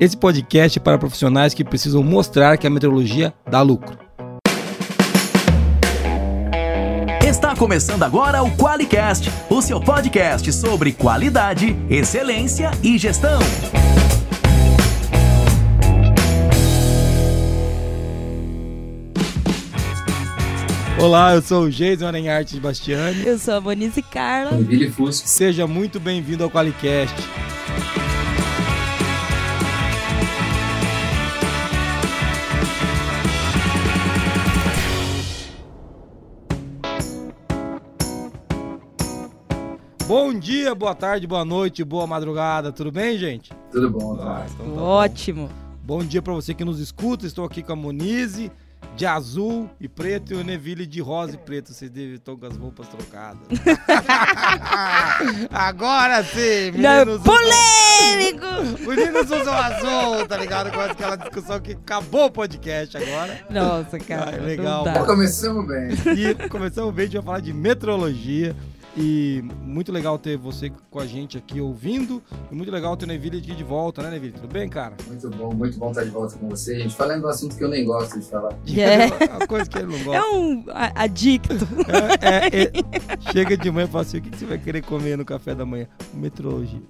Esse podcast é para profissionais que precisam mostrar que a meteorologia dá lucro. Está começando agora o QualiCast, o seu podcast sobre qualidade, excelência e gestão. Olá, eu sou o Jason Arenharte de Bastiani. Eu sou a Monize Carla. Billy Fusco. Seja muito bem-vindo ao Qualicast. Bom dia, boa tarde, boa noite, boa madrugada, tudo bem, gente? Tudo bom, Ah, tá? então tá bom. Ótimo. Bom dia pra você que nos escuta. Estou aqui com a Monize de azul e preto e o Neville de rosa e preto. Vocês devem estar com as roupas trocadas. Agora sim! Não, Meninos usam, polêmico! meninos usam azul, tá ligado? Com aquela discussão que acabou o podcast agora. Nossa, cara. Ah, legal. Começamos bem. E começamos bem, a gente vai falar de metrologia. E muito legal ter você com a gente aqui ouvindo. E muito legal ter o Neville aqui de volta, né, Neville? Tudo bem, cara? Muito bom, muito bom estar de volta com você, gente. Falando do assunto que eu nem gosto de falar. É. É uma coisa que ele não gosta. É um adicto. É, é, é. chega de manhã e fala assim: o que você vai querer comer no café da manhã? Metrologia.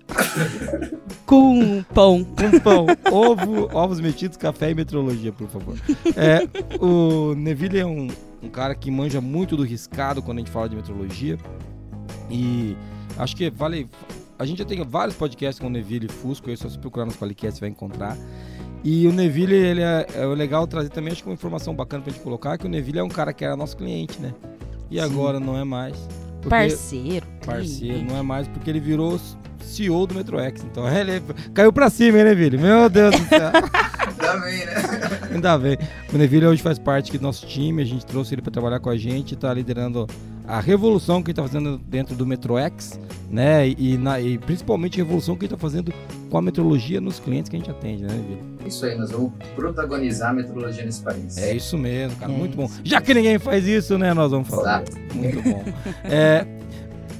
Com pão. Com pão, ovo, ovos mexidos, café e metrologia, por favor. É, o Neville é um, um cara que manja muito do riscado quando a gente fala de metrologia. E acho que vale. A gente já tem vários podcasts com o Neville e Fusco, aí só se procurar nos podcasts você vai encontrar. E o Neville, ele é, é legal trazer também, acho que uma informação bacana pra gente colocar, que o Neville é um cara que era nosso cliente, né? E Sim. agora não é mais. Porque- Parceiro. Parceiro, cliente. não é mais porque ele virou CEO do MetroX. Então ele caiu pra cima, hein, Neville? Meu Deus do céu. Também, né? Ainda bem. O Neville hoje faz parte aqui do nosso time, a gente trouxe ele pra trabalhar com a gente, tá liderando a revolução que ele tá fazendo dentro do MetroX, né? E, na- e principalmente a revolução que ele tá fazendo com a metrologia nos clientes que a gente atende, né, Neville? Isso aí, nós vamos protagonizar a metrologia nesse país. É isso mesmo, cara. É muito bom. isso. Já que ninguém faz isso, né? Nós vamos falar. Exato. Muito bom. É,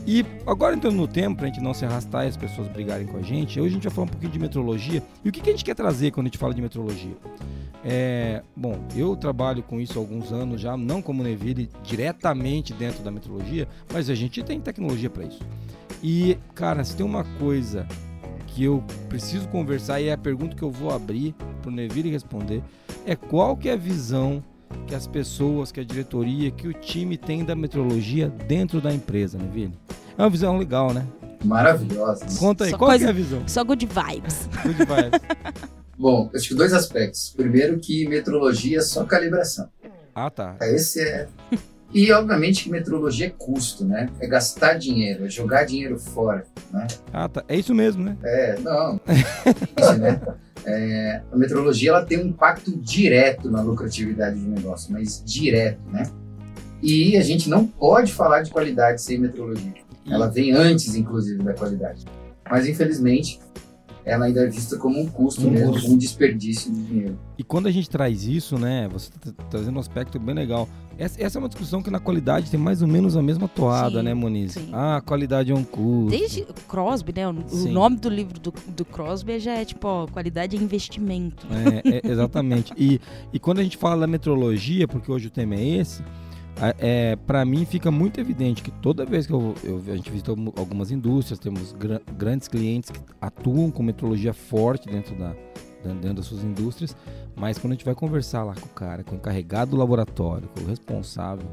e agora entrando no tempo, pra gente não se arrastar e as pessoas brigarem com a gente, hoje a gente vai falar um pouquinho de metrologia. E o que, que a gente quer trazer quando a gente fala de metrologia? É, bom, eu trabalho com isso há alguns anos já, não como Neville, diretamente dentro da metrologia, mas a gente tem tecnologia para isso. E, cara, se tem uma coisa que eu preciso conversar e é a pergunta que eu vou abrir pro Neville responder, é qual que é a visão que as pessoas, que a diretoria, que o time tem da metrologia dentro da empresa, Neville? É uma visão legal, né? Maravilhosa. Conta aí, Só qual coisa- que é a visão? Só good vibes. Good vibes. Bom, acho que dois aspectos. Primeiro que metrologia é só calibração. ah, tá. Esse é... E, obviamente, que metrologia é custo, né? É gastar dinheiro, é jogar dinheiro fora, né? Ah, tá. É isso mesmo, né? É, não. Isso, né? É, a metrologia ela tem um impacto direto na lucratividade do negócio, mas direto, né? E a gente não pode falar de qualidade sem metrologia. Ela vem antes, inclusive, da qualidade. Mas, infelizmente, ela ainda é vista como um custo Um mesmo, custo. como um desperdício de dinheiro. E quando a gente traz isso, né, você tá tra- trazendo um aspecto bem legal. Essa, essa é uma discussão que na qualidade tem mais ou menos a mesma toada, Sim, né, Moniz? sim. Ah, a qualidade é um custo. Desde o Crosby, né? O, o nome do livro do, do Crosby já é tipo, ó, qualidade é investimento. É, é, exatamente. E, e quando a gente fala da metrologia, porque hoje o tema é esse, é, para mim fica muito evidente que toda vez que eu, eu- a gente visita algu- algumas indústrias, temos gra- grandes clientes que atuam com metrologia forte dentro, da- dentro das suas indústrias, mas quando a gente vai conversar lá com o cara, com o encarregado do laboratório, com o responsável,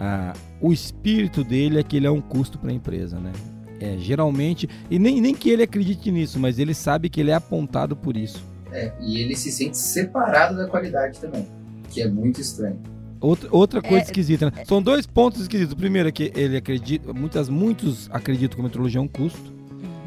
ah, o espírito dele é que ele é um custo para a empresa, né? É, geralmente, e nem, nem que ele acredite nisso, mas ele sabe que ele é apontado por isso. É, e ele se sente separado da qualidade também, que é muito estranho. Outra, outra coisa É, esquisita, né? São dois pontos esquisitos. O primeiro é que ele acredita, muitas, muitos acreditam que a metrologia é um custo.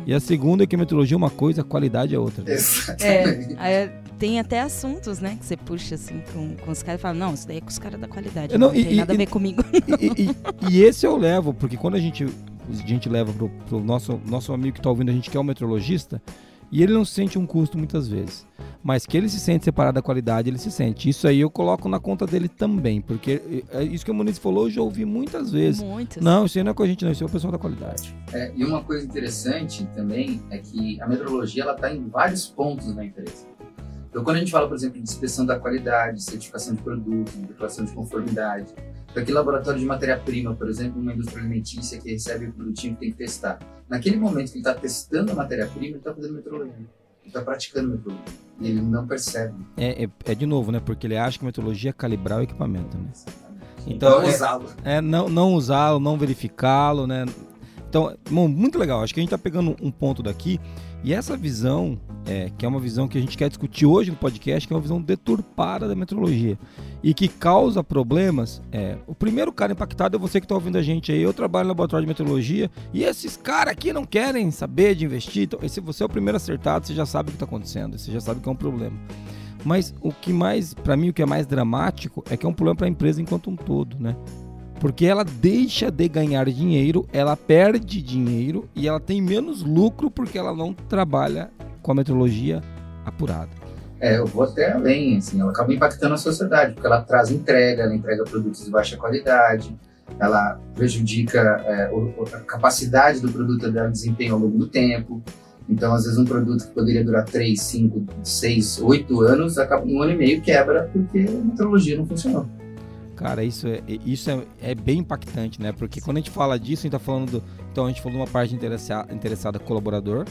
E a segunda é que a metrologia é uma coisa, a qualidade é outra. Exatamente. É, aí tem até assuntos, né? Que você puxa assim com, com os caras e fala, não, isso daí é com os caras da qualidade. É, Não, não, tem e- nada e- a ver comigo. E, e- e esse eu levo, porque quando a gente, a gente leva pro, pro nosso, nosso amigo que tá ouvindo a gente, que é um metrologista, e ele não sente um custo muitas vezes. Mas que ele se sente separado da qualidade, ele se sente. Isso aí eu coloco na conta dele também, porque é isso que o Muniz falou, eu já ouvi muitas vezes. Muitos. Não, isso aí não é com a gente, não, isso é o pessoal da qualidade. É, e uma coisa interessante também é que a metrologia ela está em vários pontos na empresa. Então, quando a gente fala, por exemplo, de inspeção da qualidade, certificação de produtos, declaração de conformidade, aquele laboratório de matéria-prima, por exemplo, uma indústria alimentícia que recebe o produtinho que tem que testar. Naquele momento que ele está testando a matéria-prima, ele está fazendo metrologia. Ele está praticando metrologia. E ele não percebe. É, é, é, de novo, né? Porque ele acha que metrologia é calibrar o equipamento, né? Então, então usá-lo. É, não, não usá-lo, não verificá-lo, né? Então, bom, muito legal. Acho que a gente está pegando um ponto daqui e essa visão, é, que é uma visão que a gente quer discutir hoje no podcast, que é uma visão deturpada da metrologia e que causa problemas. É, o primeiro cara impactado é você que está ouvindo a gente aí. Eu trabalho no laboratório de metrologia e esses caras aqui não querem saber de investir. Então, se você é o primeiro acertado, você já sabe o que está acontecendo, você já sabe que é um problema. Mas o que mais, para mim, o que é mais dramático é que é um problema para a empresa enquanto um todo, né? Porque ela deixa de ganhar dinheiro, ela perde dinheiro e ela tem menos lucro porque ela não trabalha com a metrologia apurada. É, eu vou até além, assim, ela acaba impactando a sociedade, porque ela traz entrega, ela entrega produtos de baixa qualidade, ela prejudica é, a capacidade do produto dar desempenho ao longo do tempo. Então, às vezes, um produto que poderia durar 3, 5, 6, 8 anos, acaba um ano e meio quebra porque a metrologia não funcionou. Cara, isso é, isso é, é, bem impactante, né? Porque quando a gente fala disso, a gente tá falando do. Então a gente falou de uma parte interessada, interessada colaborador,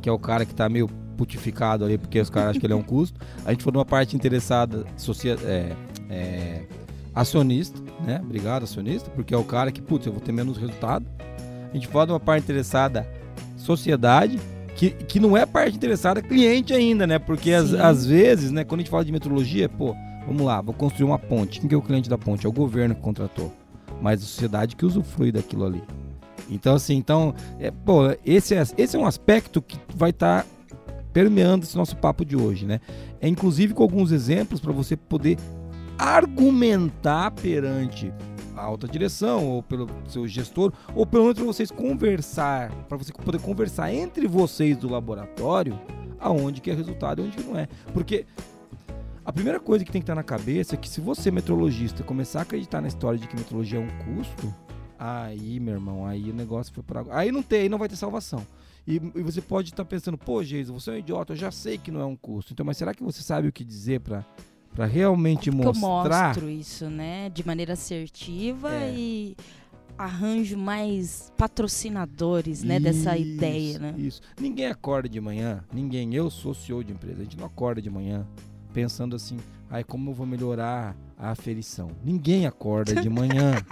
que é o cara que tá meio putificado ali, porque os caras acham que ele é um custo. A gente falou de uma parte interessada, socia, é, é, acionista, né? Obrigado, acionista, porque é o cara que, putz, eu vou ter menos resultado. A gente fala de uma parte interessada, sociedade, que, que não é parte interessada, cliente ainda, né? Porque às, às vezes, né, quando a gente fala de metrologia, pô Vamos lá, vou construir uma ponte. Quem que é o cliente da ponte? É o governo que contratou. Mas a sociedade que usufrui daquilo ali. Então, assim, então, é, pô, esse é, esse é um aspecto que vai estar tá permeando esse nosso papo de hoje, né? É inclusive com alguns exemplos para você poder argumentar perante a alta direção ou pelo seu gestor ou pelo menos para vocês conversar, para você poder conversar entre vocês do laboratório aonde que é resultado e onde que não é. Porque a primeira coisa que tem que estar na cabeça é que se você, metrologista, começar a acreditar na história de que metrologia é um custo, aí, meu irmão, aí o negócio foi para Aí não tem, aí não vai ter salvação. E, e você pode estar pensando, pô, Geisa, você é um idiota, eu já sei que não é um custo. Então, mas será que você sabe o que dizer para para realmente Como mostrar? Eu mostro isso, né, de maneira assertiva é. e arranjo mais patrocinadores, né, isso, dessa ideia, né? Isso. Ninguém acorda de manhã, ninguém. Eu sou CEO de empresa, a gente não acorda de manhã pensando assim, ai, como eu vou melhorar a aferição? Ninguém acorda de manhã.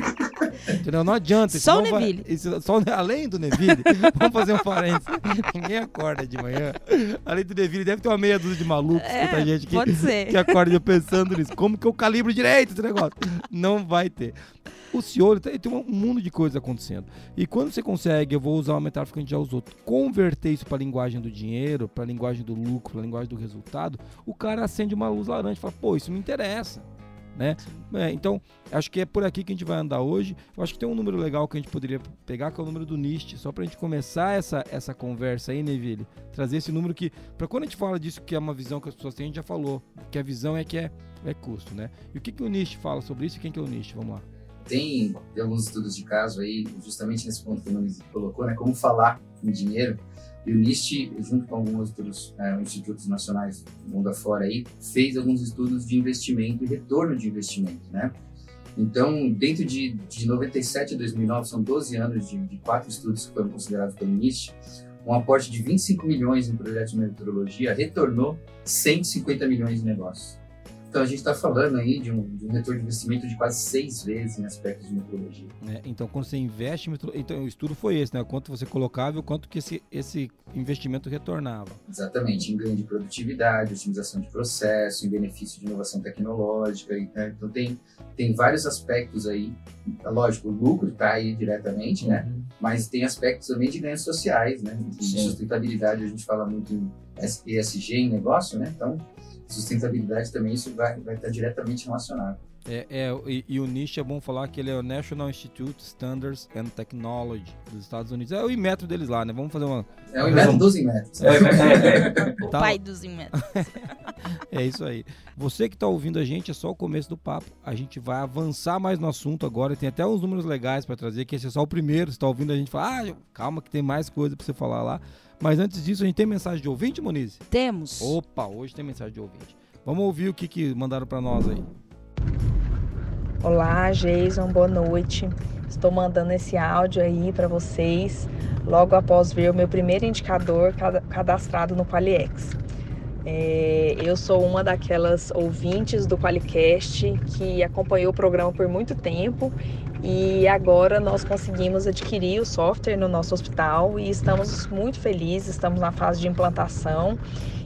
Entendeu? Não adianta. Só o Neville. Vai, isso, só, além do Neville, vamos fazer um parênteses. Ninguém acorda de manhã. Além do Neville, deve ter uma meia dúzia de malucos, é, gente que, que acorda pensando nisso. Como que eu calibro direito esse negócio? Não vai ter o senhor tem um mundo de coisas acontecendo. E quando você consegue, eu vou usar uma metáfora que a gente já usou, converter isso para a linguagem do dinheiro, para a linguagem do lucro, para a linguagem do resultado, o cara acende uma luz laranja e fala: pô, isso me interessa. Né? É, então, acho que é por aqui que a gente vai andar hoje. Eu acho que tem um número legal que a gente poderia pegar, que é o número do NIST, só para a gente começar essa, essa conversa aí, Neville. Trazer esse número que, para quando a gente fala disso, que é uma visão que as pessoas têm, a gente já falou, que a visão é que é, é custo, né? E o que, que o NIST fala sobre isso e quem que é o NIST? Vamos lá tem, tem alguns estudos de caso aí, justamente nesse ponto que o Nunes colocou, né, como falar em dinheiro. E o NIST, junto com alguns outros é, institutos nacionais do mundo afora aí, fez alguns estudos de investimento e retorno de investimento, né? Então, dentro de, de 97 a 2009, são 12 anos de, de quatro estudos que foram considerados pelo NIST, um aporte de 25 milhões em projetos de meteorologia retornou 150 milhões de negócios. Então a gente está falando aí de um, de um, retorno de investimento de quase seis vezes em aspectos de metrologia. É, então quando você investe, então o estudo foi esse, né? Quanto você colocava e o quanto que esse, esse investimento retornava. Exatamente, em ganho de produtividade, otimização de processo, em benefício de inovação tecnológica. Né? Então tem, tem vários aspectos aí. Lógico, o lucro está aí diretamente, né? uhum. né? Mas tem aspectos também de ganhos sociais, né? De sustentabilidade, a gente fala muito em ESG em negócio, né? Então sustentabilidade também isso vai, vai estar diretamente relacionado. É, é e, e, o NIST é bom falar que ele é o National Institute Standards and Technology dos Estados Unidos. É o Inmetro deles lá, né? Vamos fazer uma. É o Inmetro dos Inmetros. É, é, o pai dos Inmetros. é isso aí. Você que está ouvindo a gente, é só o começo do papo. A gente vai avançar mais no assunto agora. Tem até uns números legais para trazer, que esse é só o primeiro. Você está ouvindo a gente falar, ah, calma que tem mais coisa para você falar lá. Mas antes disso, a gente tem mensagem de ouvinte, Monize? Temos. Opa, hoje tem mensagem de ouvinte. Vamos ouvir o que, que mandaram para nós aí. Olá, Jason, boa noite. Estou mandando esse áudio aí para vocês logo após ver o meu primeiro indicador cadastrado no Qualiex. É, eu sou uma daquelas ouvintes do Qualicast que acompanhou o programa por muito tempo e agora nós conseguimos adquirir o software no nosso hospital e estamos muito felizes, estamos na fase de implantação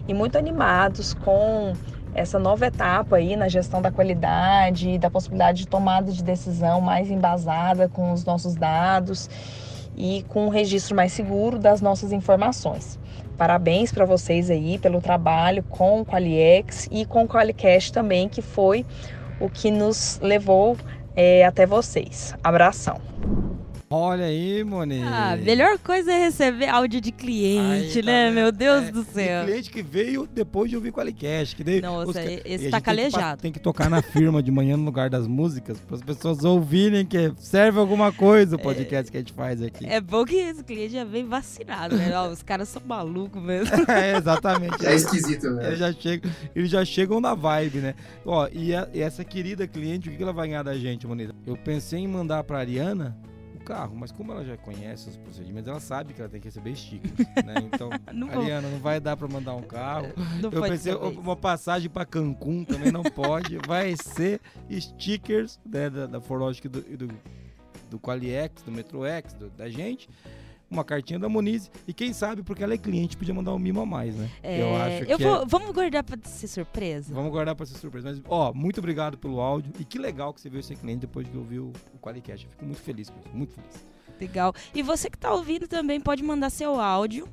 e muito animados com essa nova etapa aí na gestão da qualidade e da possibilidade de tomada de decisão mais embasada com os nossos dados e com um registro mais seguro das nossas informações. Parabéns para vocês aí pelo trabalho com o Qualiex e com o Qualicast também, que foi o que nos levou é, até vocês. Abração. Olha aí, Moni. Ah, melhor coisa é receber áudio de cliente, tá né? Meu Deus é, do céu. cliente que veio depois de ouvir o Qualicast. Que daí, Nossa, os, esse tá calejado. Tem que, tem que, tocar na firma de manhã no lugar das músicas, para as pessoas ouvirem que serve alguma coisa o podcast é, que a gente faz aqui. É bom que esse cliente já vem vacinado, né? os caras são malucos mesmo. é, exatamente. É esquisito, né? Eles já chegam, eles já chegam na vibe, né? Ó, e, a, e essa querida cliente, o que ela vai ganhar da gente, Monida? Eu pensei em mandar pra Ariana carro, mas como ela já conhece os procedimentos, ela sabe que ela tem que receber stickers, né? Então, não Ariana, não vai dar para mandar um carro. Não eu pensei, uma passagem para Cancún também não pode. vai ser stickers né, da, da Forlogic do, do, do Qualiex, do Metroex, da gente uma cartinha da Monize. E quem sabe, porque ela é cliente, podia mandar um mimo a mais, né? É, eu acho eu que. Vou, é... Vamos guardar pra ser surpresa? Vamos guardar pra ser surpresa. Mas, ó, muito obrigado pelo áudio. E que legal que você viu esse cliente depois que ouviu o Qualicast. Eu fico muito feliz com isso, muito feliz. Legal. E você que tá ouvindo também pode mandar seu áudio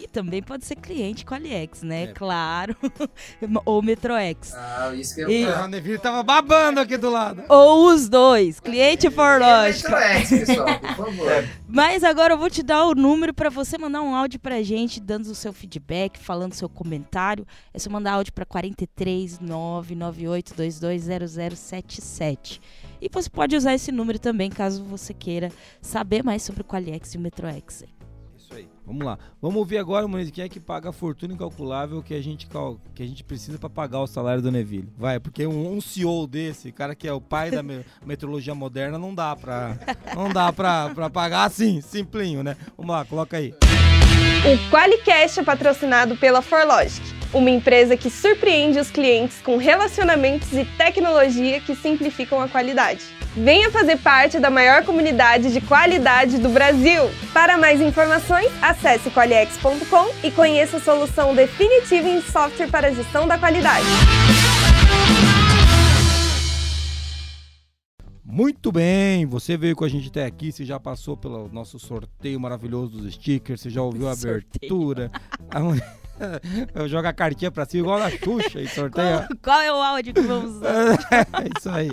e também pode ser cliente com a AliEx, né? É. Claro. Ou Metroex. Ah, isso que eu e... O Neville tava babando aqui do lado. Ou os dois. Cliente for lógico. Metroex, pessoal, por favor. É. Mas agora eu vou te dar o número para você mandar um áudio pra gente, dando o seu feedback, falando seu comentário. É só mandar áudio para 43 998220077. E você pode usar esse número também caso você queira saber mais sobre o Qualiex e o Metroex. Vamos lá. Vamos ouvir agora, Muniz, quem é que paga a fortuna incalculável que a gente, que a gente precisa para pagar o salário do Neville. Vai, porque um, um CEO desse, cara que é o pai da me metrologia moderna, não dá pra, não dá pra, pra pagar assim, simplinho, né? Vamos lá, coloca aí. O Qualicast é patrocinado pela Forlogic, uma empresa que surpreende os clientes com relacionamentos e tecnologia que simplificam a qualidade. Venha fazer parte da maior comunidade de qualidade do Brasil. Para mais informações, acesse qualiex.com e conheça a solução definitiva em software para gestão da qualidade. Muito bem, você veio com a gente até aqui, você já passou pelo nosso sorteio maravilhoso dos stickers, você já ouviu a abertura. Eu jogo a cartinha pra cima igual a Xuxa e sorteia. Qual, qual, é o áudio que vamos usar? é isso aí.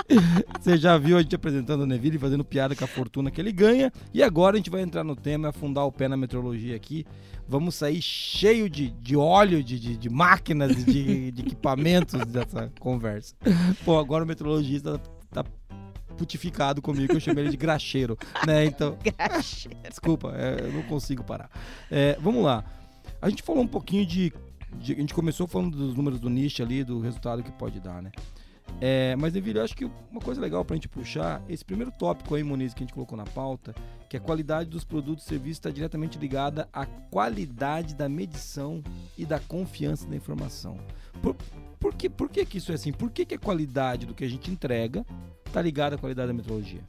Você já viu a gente apresentando o Neville fazendo piada com a fortuna que ele ganha. E agora a gente vai entrar no tema, afundar o pé na metrologia aqui. Vamos sair cheio de, de óleo, de, de, de máquinas, de, de equipamentos dessa conversa. Pô, agora o metrologista tá putificado comigo, que eu chamei ele de graxeiro, né? Então. graxeiro. Desculpa, é, eu não consigo parar. É, vamos lá. A gente falou um pouquinho de, de, A gente começou falando dos números do nicho ali, do resultado que pode dar, né? É, mas, Deville, eu acho que uma coisa legal pra gente puxar, esse primeiro tópico aí, Muniz, que a gente colocou na pauta, que a qualidade dos produtos e serviços está diretamente ligada à qualidade da medição e da confiança da informação. Por, por, que, por que, que isso é assim? Por que, que a qualidade do que a gente entrega está ligada à qualidade da metrologia?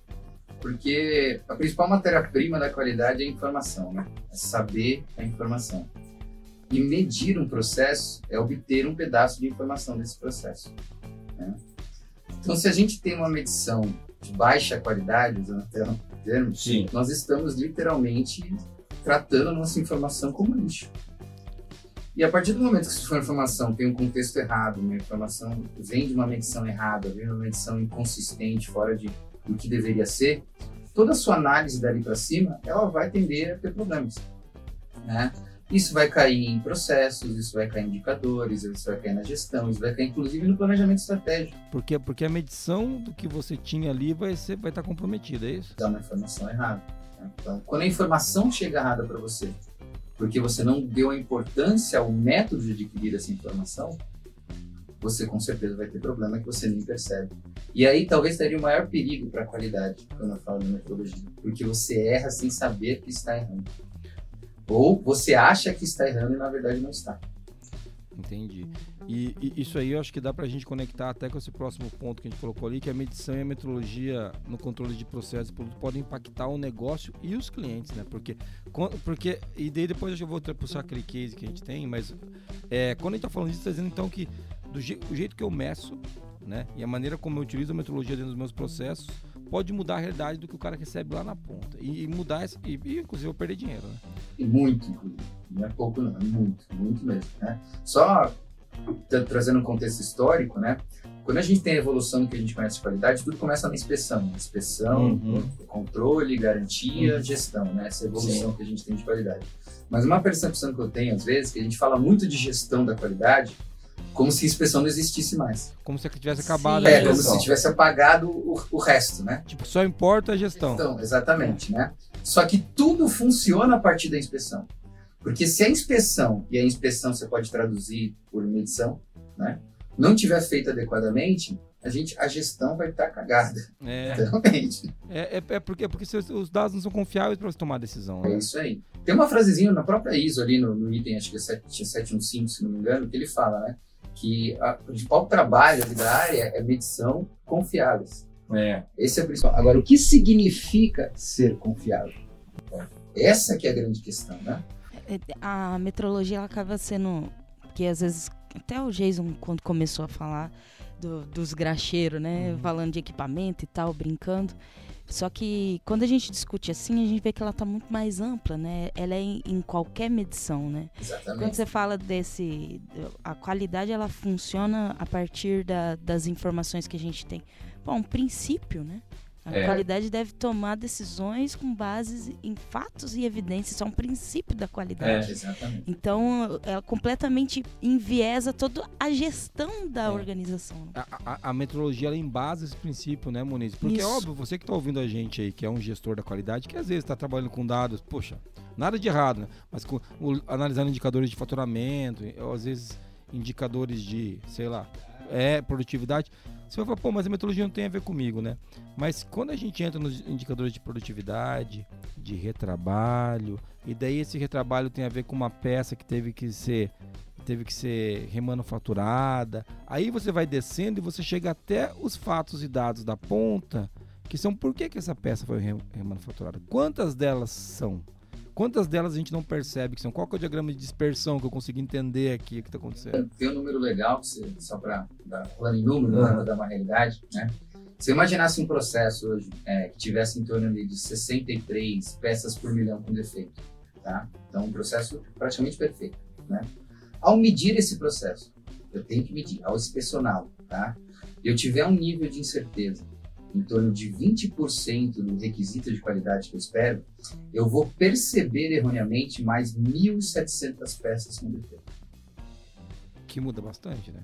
Porque a principal matéria-prima da qualidade é a informação, né? É saber a informação. E medir um processo é obter um pedaço de informação desse processo. Né? Então, se a gente tem uma medição de baixa qualidade, usando até o termo, Sim. nós estamos literalmente tratando a nossa informação como lixo. E a partir do momento que sua informação tem um contexto errado, uma informação vem de uma medição errada, vem de uma medição inconsistente, fora de, do que deveria ser, toda a sua análise dali para cima, ela vai tender a ter problemas. Né? Isso vai cair em processos, isso vai cair em indicadores, isso vai cair na gestão, isso vai cair inclusive no planejamento estratégico. Porque, porque a medição do que você tinha ali vai, ser, vai estar comprometida, é isso? Dá uma informação errada. Né? Então, quando a informação chega errada para você, porque você não deu a importância ao método de adquirir essa informação, você com certeza vai ter problema que você nem percebe. E aí talvez teria o maior perigo para a qualidade quando eu falo de metodologia, porque você erra sem saber que está errando. Ou você acha que está errando e na verdade não está. Entendi. E, e, isso aí eu acho que dá para a gente conectar até com esse próximo ponto que a gente colocou ali, que a medição e a metrologia no controle de processos podem impactar o negócio e os clientes, né? Porque, porque e daí depois eu vou puxar aquele case que a gente tem, mas é, quando a gente está falando disso, está dizendo então que do je, jeito que eu meço, né? E a maneira como eu utilizo a metrologia dentro dos meus processos pode mudar a realidade do que o cara recebe lá na ponta. E, mudar, esse, e, e, inclusive eu perder dinheiro, né? E muito, não é pouco não, é muito, muito mesmo, né? Só trazendo um contexto histórico, né? Quando a gente tem a evolução que a gente conhece de qualidade, tudo começa na inspeção. Inspeção, uhum. controle, garantia, uhum. gestão, né? Essa evolução Sim. que a gente tem de qualidade. Mas uma percepção que eu tenho, às vezes, que a gente fala muito de gestão da qualidade, como se a inspeção não existisse mais. Como se tivesse acabado Sim. É, como se tivesse apagado o, o, resto, né? Tipo, só importa a gestão. Então, exatamente, né? Só que tudo funciona a partir da inspeção. Porque se a inspeção, e a inspeção você pode traduzir por medição, né? Não tiver feita adequadamente, a gente a gestão vai estar cagada. É. Realmente. É, é, é, porque, é porque os dados não são confiáveis para você tomar decisão. Né? É isso aí. Tem uma frasezinha na própria ISO ali no, no item, acho que é 715, se não me engano, que ele fala, né? Que a, o principal trabalho da área é medição confiáveis. É. Esse é o principal. Agora, o que significa ser confiável? Essa que é a grande questão, né? É, a metrologia ela acaba sendo que às vezes até o Jason quando começou a falar do, dos graxeiros, né, uhum. falando de equipamento e tal, brincando. Só que quando a gente discute assim, a gente vê que ela está muito mais ampla, né? Ela é em, em, qualquer medição, né? Exatamente. Quando você fala desse, a qualidade ela funciona a partir da, das informações que a gente tem. Bom, um princípio, né? A é. qualidade deve tomar decisões com bases em fatos e evidências. Isso é um princípio da qualidade. É, exatamente. Então, ela completamente enviesa toda a gestão da é. organização. A, a, a, metodologia ela embasa esse princípio, né, Moniz? Porque é Isso. é óbvio, você que está ouvindo a gente aí, que é um gestor da qualidade, que às vezes está trabalhando com dados, poxa, nada de errado, né? Mas com, o, analisando indicadores de faturamento, ou às vezes indicadores de, sei lá, é produtividade. Você vai falar, pô, mas a metodologia não tem a ver comigo, né? Mas quando a gente entra nos indicadores de produtividade, de retrabalho, e daí esse retrabalho tem a ver com uma peça que teve que ser teve que ser remanufaturada. Aí você vai descendo e você chega até os fatos e dados da ponta, que são por que, que essa peça foi remanufaturada. Quantas delas são? Quantas delas a gente não percebe que são? Qual é o diagrama de dispersão que eu consigo entender aqui o que está acontecendo? Tem um número legal, só para dar plano em número, uhum. dar uma realidade, né? Se eu imaginasse um processo hoje é, que tivesse em torno de 63 peças por milhão com defeito, tá? Então, um processo praticamente perfeito, né? Ao medir esse processo, eu tenho que medir, ao inspecioná-lo, tá? Eu tiver um nível de incerteza em torno de 20% do requisito de qualidade que eu espero, eu vou perceber erroneamente mais 1.700 peças com defeito. Que muda bastante, né?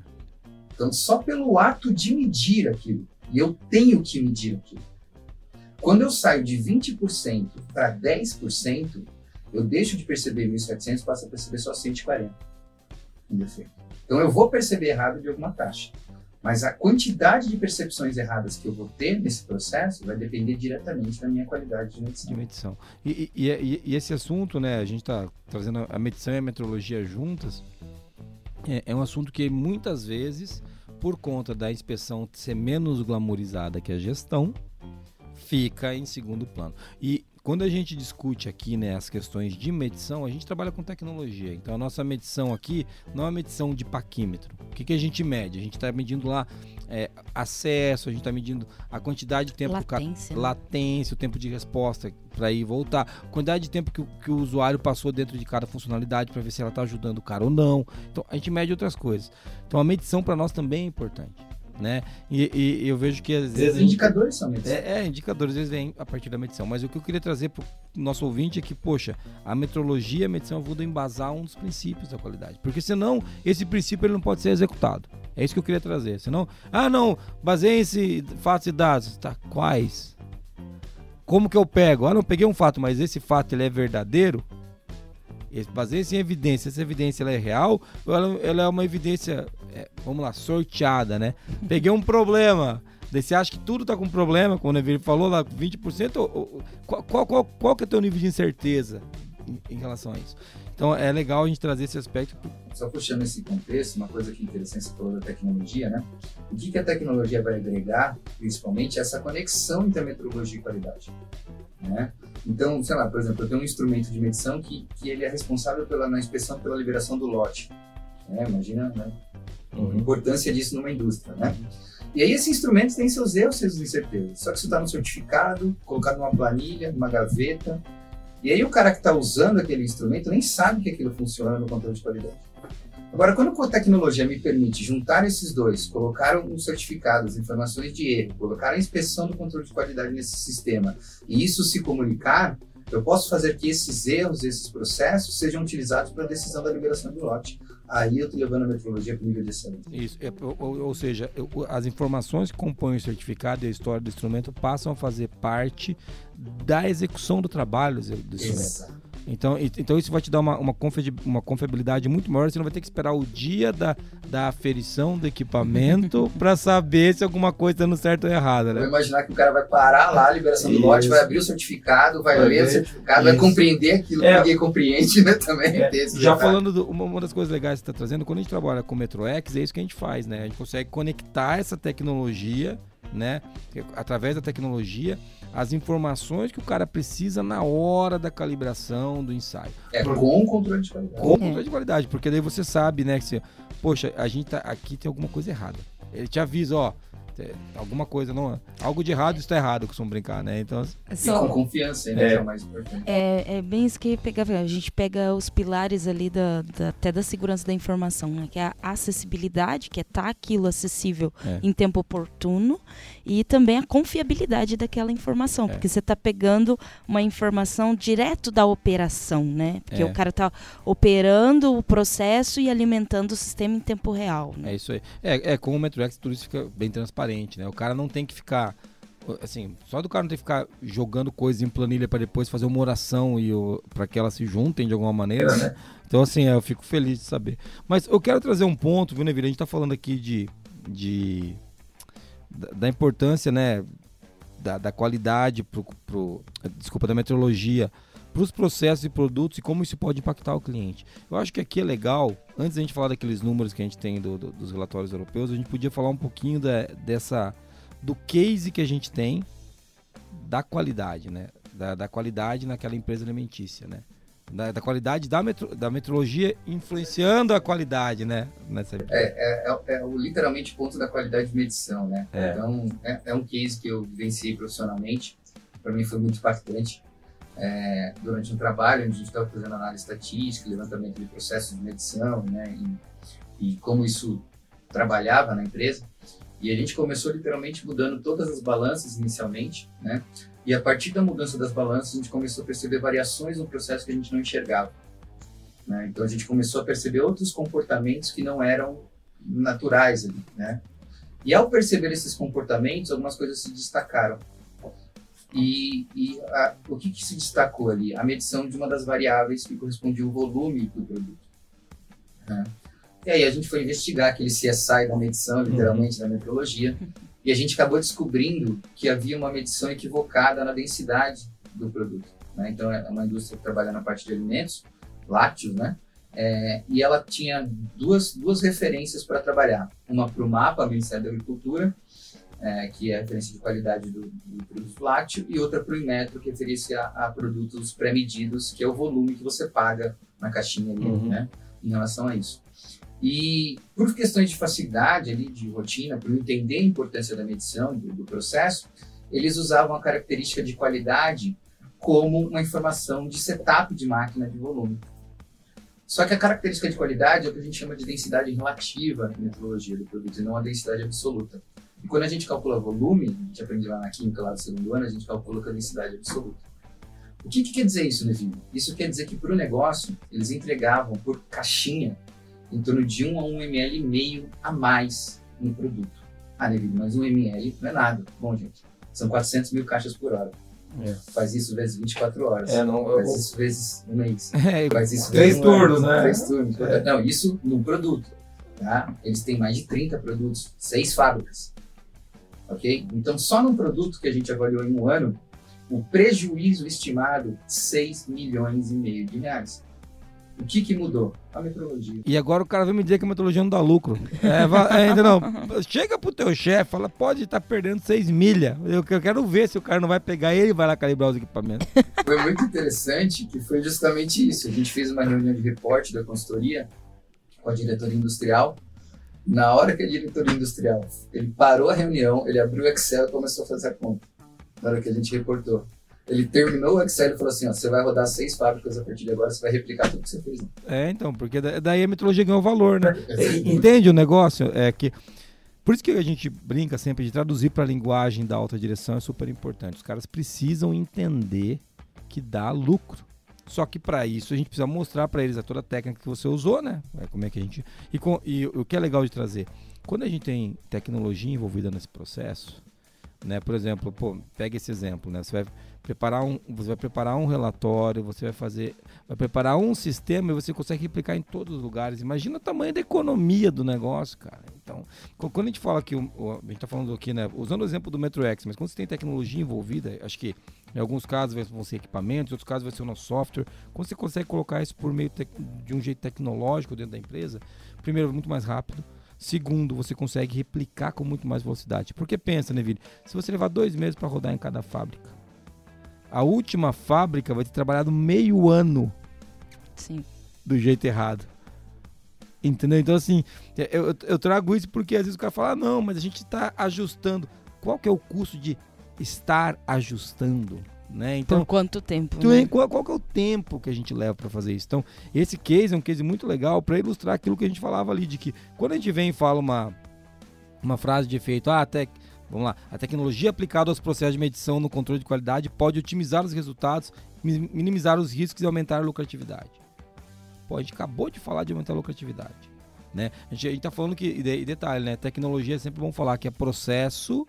Então, só pelo ato de medir aquilo, e eu tenho que medir aquilo. Quando eu saio de 20% para 10%, eu deixo de perceber 1.700 e passo a perceber só 140 em defeito. Então, eu vou perceber errado de alguma taxa. Mas a quantidade de percepções erradas que eu vou ter nesse processo vai depender diretamente da minha qualidade de medição. De medição. E, e, e, e esse assunto, né, a gente está trazendo a medição e a metrologia juntas, é, é um assunto que muitas vezes, por conta da inspeção ser menos glamorizada que a gestão, fica em segundo plano. E quando a gente discute aqui né, as questões de medição, a gente trabalha com tecnologia. Então a nossa medição aqui não é uma medição de paquímetro. O que, que a gente mede? A gente está medindo lá é, acesso, a gente está medindo a quantidade de tempo latência, né? latência o tempo de resposta para ir e voltar, a quantidade de tempo que, que o usuário passou dentro de cada funcionalidade para ver se ela está ajudando o cara ou não. Então a gente mede outras coisas. Então a medição para nós também é importante né? E, e, eu vejo que às vezes. Os indicadores são medição. É, é, indicadores eles vêm a partir da medição. Mas o que eu queria trazer para o nosso ouvinte é que, poxa, a metrologia e a medição vão embasar um dos princípios da qualidade. Porque senão, esse princípio ele não pode ser executado. É isso que eu queria trazer. Senão, ah, não, baseiem-se fatos e dados. Tá, quais? Como que eu pego? Ah, não, peguei um fato, mas esse fato ele é verdadeiro? Baseia-se em evidência. Essa evidência ela é real ou ela, ela é uma evidência, é, vamos lá, sorteada, né? Peguei um problema. Daí você acha que tudo tá com problema, quando ele falou lá 20%, ou, ou, qual, qual, qual, qual que é o teu nível de incerteza em, em relação a isso? Então é legal a gente trazer esse aspecto. Só puxando esse contexto, uma coisa que é interessante você falou da tecnologia, né? O que, que a tecnologia vai agregar, principalmente, é essa conexão entre a metrologia e qualidade. Né? Então, sei lá, por exemplo, eu tenho um instrumento de medição que, que ele é responsável pela na inspeção pela liberação do lote. Né? Imagina né? Uhum. a importância disso numa indústria, né? E aí esse instrumento tem seus erros, suas incertezas. Só que isso está no certificado, colocado numa planilha, numa gaveta, e aí o cara que está usando aquele instrumento nem sabe que aquilo funciona no controle de qualidade. Agora, quando a tecnologia me permite juntar esses dois, colocar um certificado, as informações de erro, colocar a inspeção do controle de qualidade nesse sistema, e isso se comunicar, eu posso fazer que esses erros, esses processos, sejam utilizados para a decisão da liberação do lote aí eu estou levando a metrologia para o nível de excelência. Isso, é, ou, ou, seja, as informações que compõem o certificado e a história do instrumento passam a fazer parte da execução do trabalho do instrumento. Exato. Então, então isso vai te dar uma, uma, uma confiabilidade muito maior. Você não vai ter que esperar o dia da, da aferição do equipamento para saber se alguma coisa está dando certo ou errado. Né? Vou imaginar que o cara vai parar lá a liberação do lote, vai abrir o certificado, vai, vai ler ver. o certificado, isso. vai compreender aquilo é. que ninguém compreende, né? Também. É. Já falando, do, uma, uma, das coisas legais que você está trazendo, quando a gente trabalha com o MetroX, é isso que a gente faz, né? A gente consegue conectar essa tecnologia, né? Através da tecnologia as informações que o cara precisa na hora da calibração do ensaio. É com controle de qualidade. Com controle de qualidade, porque daí você sabe, né, que você, poxa, a gente tá aqui tem alguma coisa errada. Ele te avisa, ó, alguma coisa não algo de errado está errado costumo brincar né então Só, com confiança né é, é o mais importante é, é bem isso que pega a gente pega os pilares ali da, da, até da segurança da informação né que é a acessibilidade que é estar tá aquilo acessível é. em tempo oportuno e também a confiabilidade daquela informação, é. porque você está pegando uma informação direto da operação, né? Porque é. o cara está operando o processo e alimentando o sistema em tempo real. Né? É isso aí. É, é com o MetroX tudo isso fica bem transparente, né? O cara não tem que ficar assim, só do cara não ter que ficar jogando coisas em planilha para depois fazer uma oração e para que elas se juntem de alguma maneira, né? Então, assim, eu fico feliz de saber. Mas eu quero trazer um ponto, viu, Neville? A gente está falando aqui de, de da, importância, né, da, da qualidade, pro, pro, desculpa, da metrologia para os processos e produtos e como isso pode impactar o cliente. Eu acho que aqui é legal, antes da gente falar daqueles números que a gente tem do, do, dos relatórios europeus, a gente podia falar um pouquinho da, dessa do case que a gente tem da qualidade, né? Da, da qualidade naquela empresa alimentícia, né? da, da, qualidade da, metro, da metrologia influenciando a qualidade, né? Nessa... É, é, é, é o literalmente ponto da qualidade de medição, né? É. Então, é, é um case que eu vivenciei profissionalmente, para mim foi muito impactante. É, durante um trabalho onde a gente estava fazendo análise estatística, levantamento de processos de medição, né? E, e como isso trabalhava na empresa. E a gente começou literalmente mudando todas as balanças inicialmente, né? E a partir da mudança das balanças, a gente começou a perceber variações no processo que a gente não enxergava. Né? Então a gente começou a perceber outros comportamentos que não eram naturais ali, né? E ao perceber esses comportamentos, algumas coisas se destacaram. E, e a, o que, que, se destacou ali? A medição de uma das variáveis que correspondia ao volume do produto. Né? E aí a gente foi investigar aquele CSI da medição, literalmente, uhum. da metrologia, e a gente acabou descobrindo que havia uma medição equivocada na densidade do produto. Né? Então, é uma indústria que trabalha na parte de alimentos, lácteos, né? É, e ela tinha duas, duas referências para trabalhar. Uma para o mapa, Ministério da Agricultura, é, que é a referência de qualidade do, do produto lácteo, e outra para o Inmetro, que referia-se a, a, produtos pré-medidos, que é o volume que você paga na caixinha ali, uhum. né? Em relação a isso. E por questões de facilidade ali, de rotina, por entender a importância da medição, do, do processo, eles usavam a característica de qualidade como uma informação de setup de máquina de volume. Só que a característica de qualidade é o que a gente chama de densidade relativa na metodologia do produto, e não a densidade absoluta. Quando a gente calcula volume, a gente aprende lá na química, lá do segundo ano, a gente calcula com a densidade absoluta. O que, que quer dizer isso, Nevinho? Isso quer dizer que para o negócio, eles entregavam por caixinha em torno de 1 a 1 ml e meio a mais no produto. Ah, Nevido, mas 1 ml não é nada. Bom, gente, são 400 mil caixas por hora. É. Faz isso vezes 24 horas. É, não, faz eu... isso vezes um mês. É, faz isso três vezes turnos, né? Três turnos. É. Não, isso no produto. Tá? Eles têm mais de 30 produtos, seis fábricas. Ok? Então, só num produto que a gente avaliou em um ano, o prejuízo estimado 6 milhões e meio de reais. O que, que mudou? A metodologia. E agora o cara vem me dizer que a metodologia não dá lucro. É, é, não. Chega pro teu chefe, fala, pode estar tá perdendo 6 milha. Eu, eu, quero ver se o cara não vai pegar ele e vai lá calibrar os equipamentos. Foi muito interessante que foi justamente isso. A gente fez uma reunião de reporte da consultoria com a diretoria industrial. Na hora que a diretoria industrial, ele parou a reunião, ele abriu o Excel e começou a fazer a conta. Na hora que a gente reportou. Ele terminou o Excel e falou assim: ó, você vai rodar seis fábricas a partir de agora, você vai replicar tudo que você fez. Né? É, então, porque daí a metodologia ganhou valor, né? Entende o negócio? É que. Por isso que a gente brinca sempre de traduzir para a linguagem da alta direção é super importante. Os caras precisam entender que dá lucro. Só que para isso a gente precisa mostrar para eles a toda a técnica que você usou, né? É, como é que a gente e, com... e o que é legal de trazer, quando a gente tem tecnologia envolvida nesse processo, né? Por exemplo, pô, pega esse exemplo, né? Você vai preparar um, você vai preparar um relatório, você vai fazer, vai preparar um sistema e você consegue replicar em todos os lugares. Imagina o tamanho da economia do negócio, cara. Então, quando a gente fala que, a gente está falando aqui, né, usando o exemplo do Metro X, mas quando você tem tecnologia envolvida, acho que em alguns casos vão ser equipamentos, em outros casos vai ser o nosso software. Quando você consegue colocar isso por meio de um jeito tecnológico dentro da empresa, primeiro, é muito mais rápido. Segundo, você consegue replicar com muito mais velocidade. Porque pensa, Neville, se você levar dois meses para rodar em cada fábrica, a última fábrica vai ter trabalhado meio ano. Sim. Do jeito errado. Entendeu? Então, assim, é, eu, eu trago isso porque às vezes o cara fala, ah, não, mas a gente está ajustando. Qual que é o custo de estar ajustando? Né? Então, Por quanto tempo? Então, né? qual, qual que é o tempo que a gente leva para fazer isso? Então, esse case é um case muito legal para ilustrar aquilo que a gente falava ali, de que quando a gente vem e fala uma, uma frase de efeito, ah, até Vamos lá. A tecnologia aplicada aos processos de medição no controle de qualidade pode otimizar os resultados, minimizar os riscos e aumentar a lucratividade. Pô, a gente acabou de falar de aumentar a lucratividade. Né? A gente está falando que, e detalhe, né? Tecnologia é sempre bom falar que é processo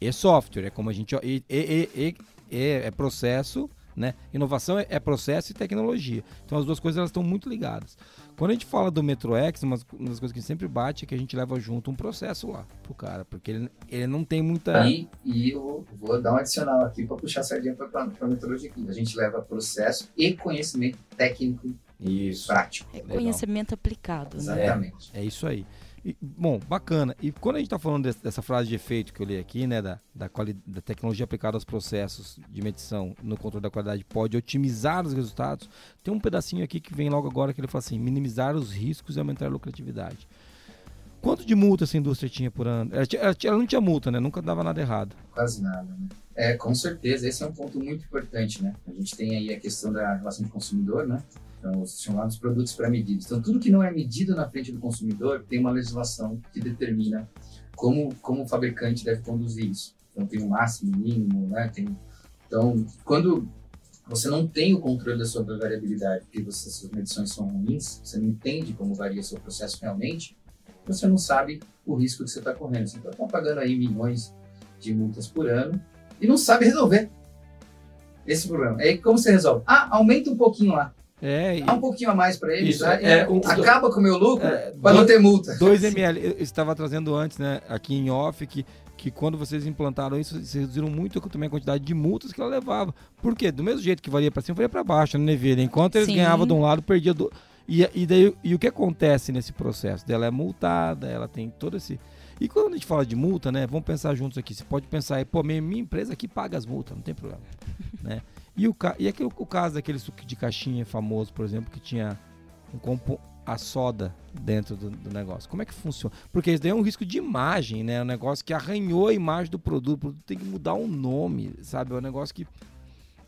e software. É como a gente. E, e, e, é, processo, né? Inovação é, é processo e tecnologia. Então as duas coisas elas estão muito ligadas. Quando a gente fala do Metro X, uma das coisas que sempre bate é que a gente leva junto um processo lá pro cara, porque ele, ele não tem muita. E, e eu vou dar um adicional aqui para puxar a sardinha para a metodologia aqui. A gente leva processo e conhecimento técnico Isso. prático. É conhecimento aplicado. Né? Exatamente. É, é isso aí. E, bom, bacana. E quando a gente está falando desse, dessa frase de efeito que eu li aqui, né, da, da, da, tecnologia aplicada aos processos de medição no controle da qualidade pode otimizar os resultados, tem um pedacinho aqui que vem logo agora que ele fala assim: minimizar os riscos e aumentar a lucratividade. Quanto de multa essa indústria tinha por ano? Ela, ela, ela não tinha multa, né? Nunca dava nada errado. Quase nada, né? É, com certeza. Esse é um ponto muito importante, né? A gente tem aí a questão da relação de consumidor, né? Então, os chamados produtos pré-medidos. Então, tudo que não é medido na frente do consumidor tem uma legislação que determina como, como o fabricante deve conduzir isso. Então, tem o um máximo, mínimo, né? Tem, então, quando você não tem o controle da sua variabilidade, porque você, suas medições são ruins, você não entende como varia seu processo realmente, você não sabe o risco que você está correndo. Você está pagando aí milhões de multas por ano e não sabe resolver esse problema. Aí como você resolve? Ah, aumenta um pouquinho lá. É, Dá um pouquinho a mais para eles, isso, né? é, um, acaba com o meu lucro é, para não ter multa. 2 ml. Eu estava trazendo antes, né, aqui em off, que, que quando vocês implantaram isso, vocês reduziram muito também a quantidade de multas que ela levava. Por quê? Do mesmo jeito que valia para cima, valia para baixo, né, Neville? Enquanto eles Sim. ganhavam de um lado, perdia do. E, e, daí, e o que acontece nesse processo? Ela é multada, ela tem todo esse. E quando a gente fala de multa, né? Vamos pensar juntos aqui. Você pode pensar aí, pô, minha, minha empresa aqui paga as multas, não tem problema. né? E, o, e aquele, o caso daquele suco de caixinha famoso, por exemplo, que tinha um compo, a soda dentro do, do, negócio. Como é que funciona? Porque isso daí é um risco de imagem, né? É um negócio que arranhou a imagem do produto. O produto tem que mudar o nome, sabe? É um negócio que.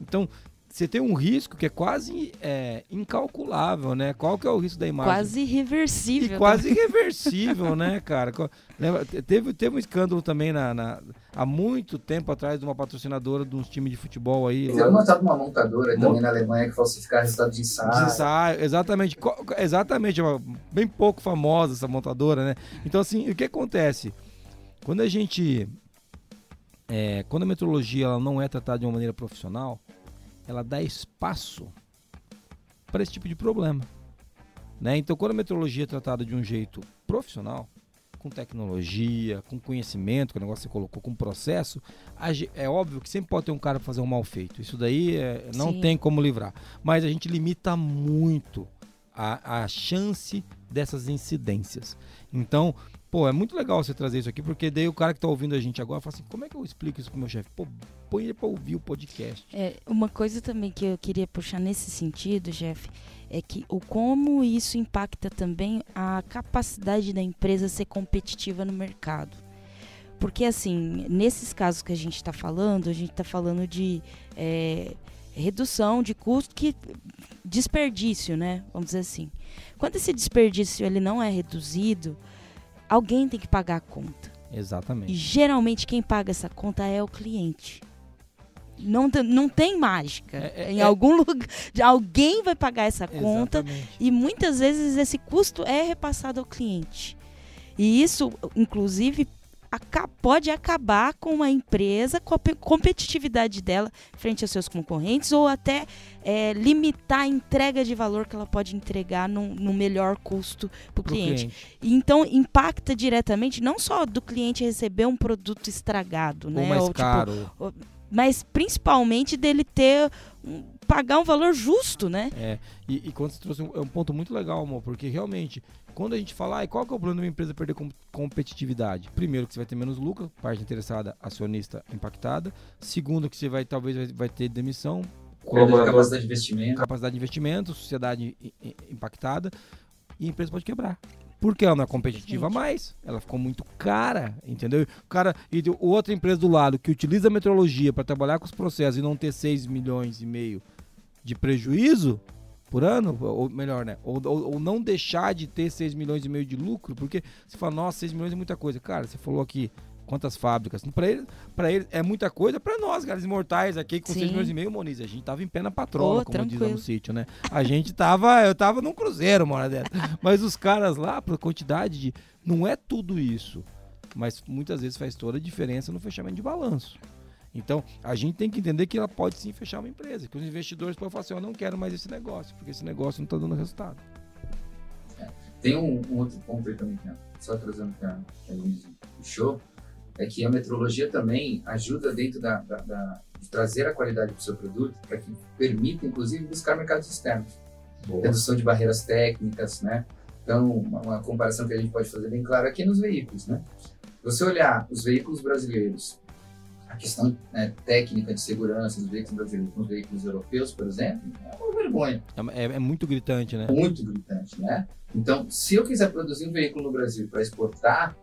Então, você tem um risco que é quase é, incalculável, né? Qual que é o risco da imagem? Quase irreversível. E quase irreversível, né, cara? Lembra, teve, teve um escândalo também na, na, há muito tempo atrás de uma patrocinadora de uns times de futebol aí. Teve uma, uma montadora também na Alemanha que falsificava resultado de ensaio. De ensaio, exatamente. Exatamente, é bem pouco famosa essa montadora, né? Então, assim, o que acontece? Quando a gente é, quando a metrologia ela não é tratada de uma maneira profissional, ela dá espaço para esse tipo de problema. Né? Então, quando a metrologia é tratada de um jeito profissional, com tecnologia, com conhecimento, que o negócio você colocou, com processo, é óbvio que sempre pode ter um cara para fazer um mal feito. Isso daí é, não Sim. tem como livrar. Mas a gente limita muito a, a chance dessas incidências. Então, Pô, é muito legal você trazer isso aqui, porque daí o cara que tá ouvindo a gente agora fala assim, como é que eu explico isso pro meu chefe? Pô, põe ele pra ouvir o podcast. É, uma coisa também que eu queria puxar nesse sentido, chefe, é que o como isso impacta também a capacidade da empresa ser competitiva no mercado. Porque, assim, nesses casos que a gente está falando, a gente está falando de é, redução de custo, que desperdício, né? Vamos dizer assim. Quando esse desperdício ele não é reduzido, alguém tem que pagar a conta. Exatamente. E geralmente quem paga essa conta é o cliente. Não, não tem mágica. É, é, em é... algum lugar, alguém vai pagar essa conta Exatamente. e muitas vezes esse custo é repassado ao cliente. E isso, inclusive, pode acabar com a empresa, com a competitividade dela frente aos seus concorrentes, ou até é, limitar a entrega de valor que ela pode entregar no, no melhor custo para o cliente. cliente. Então, impacta diretamente, não só do cliente receber um produto estragado, ou né? Mais ou, tipo, caro. Tipo, mas principalmente dele ter pagar um valor justo, né? É, e, e quando você trouxe um, é um ponto muito legal, amor, porque realmente quando a gente fala, ah, qual que é o problema de uma empresa perder com competitividade? Primeiro, que você vai ter menos lucro, parte interessada, acionista impactada. Segundo, que você vai talvez vai, vai ter demissão. Capacidade de investimento. Capacidade de investimento, sociedade impactada. E a empresa pode quebrar. Porque ela não é competitiva mais, ela ficou muito cara, entendeu? O cara e outra empresa do lado que utiliza a metrologia para trabalhar com os processos e não ter 6 milhões e meio de prejuízo, por ano, ou melhor, né? Ou, ou, ou, não deixar de ter 6 milhões e meio de lucro, porque você fala, nossa, 6 milhões é muita coisa. Cara, você falou aqui quantas fábricas. Para ele, para ele é muita coisa, para nós, caras imortais aqui com Sim. 6 milhões e meio, Moniz, a gente tava em pé na patrona, oh, como tranquilo. diz lá no sítio, né? A gente tava, eu tava num cruzeiro uma hora dessa. Mas os caras lá, por quantidade de. Não é tudo isso. Mas muitas vezes faz toda a diferença no fechamento de balanço. Então, a gente tem que entender que ela pode sim fechar uma empresa, que os investidores podem falar assim, eu não quero mais esse negócio, porque esse negócio não está dando resultado. É. Tem um, um, outro ponto aí também, só trazendo que a, que a Luiz puxou, é que a metrologia também ajuda dentro da, da, da de trazer a qualidade do seu produto para que permita, inclusive, buscar mercados externos. Boa. Redução de barreiras técnicas, né? Então, uma, uma, comparação que a gente pode fazer bem clara aqui nos veículos, né? Você olhar os veículos brasileiros a questão né, técnica de segurança dos veículos brasileiros com os veículos europeus, por exemplo, é uma vergonha. É, é, muito gritante, né? Muito gritante, né? Então, se eu quiser produzir um veículo no Brasil para exportar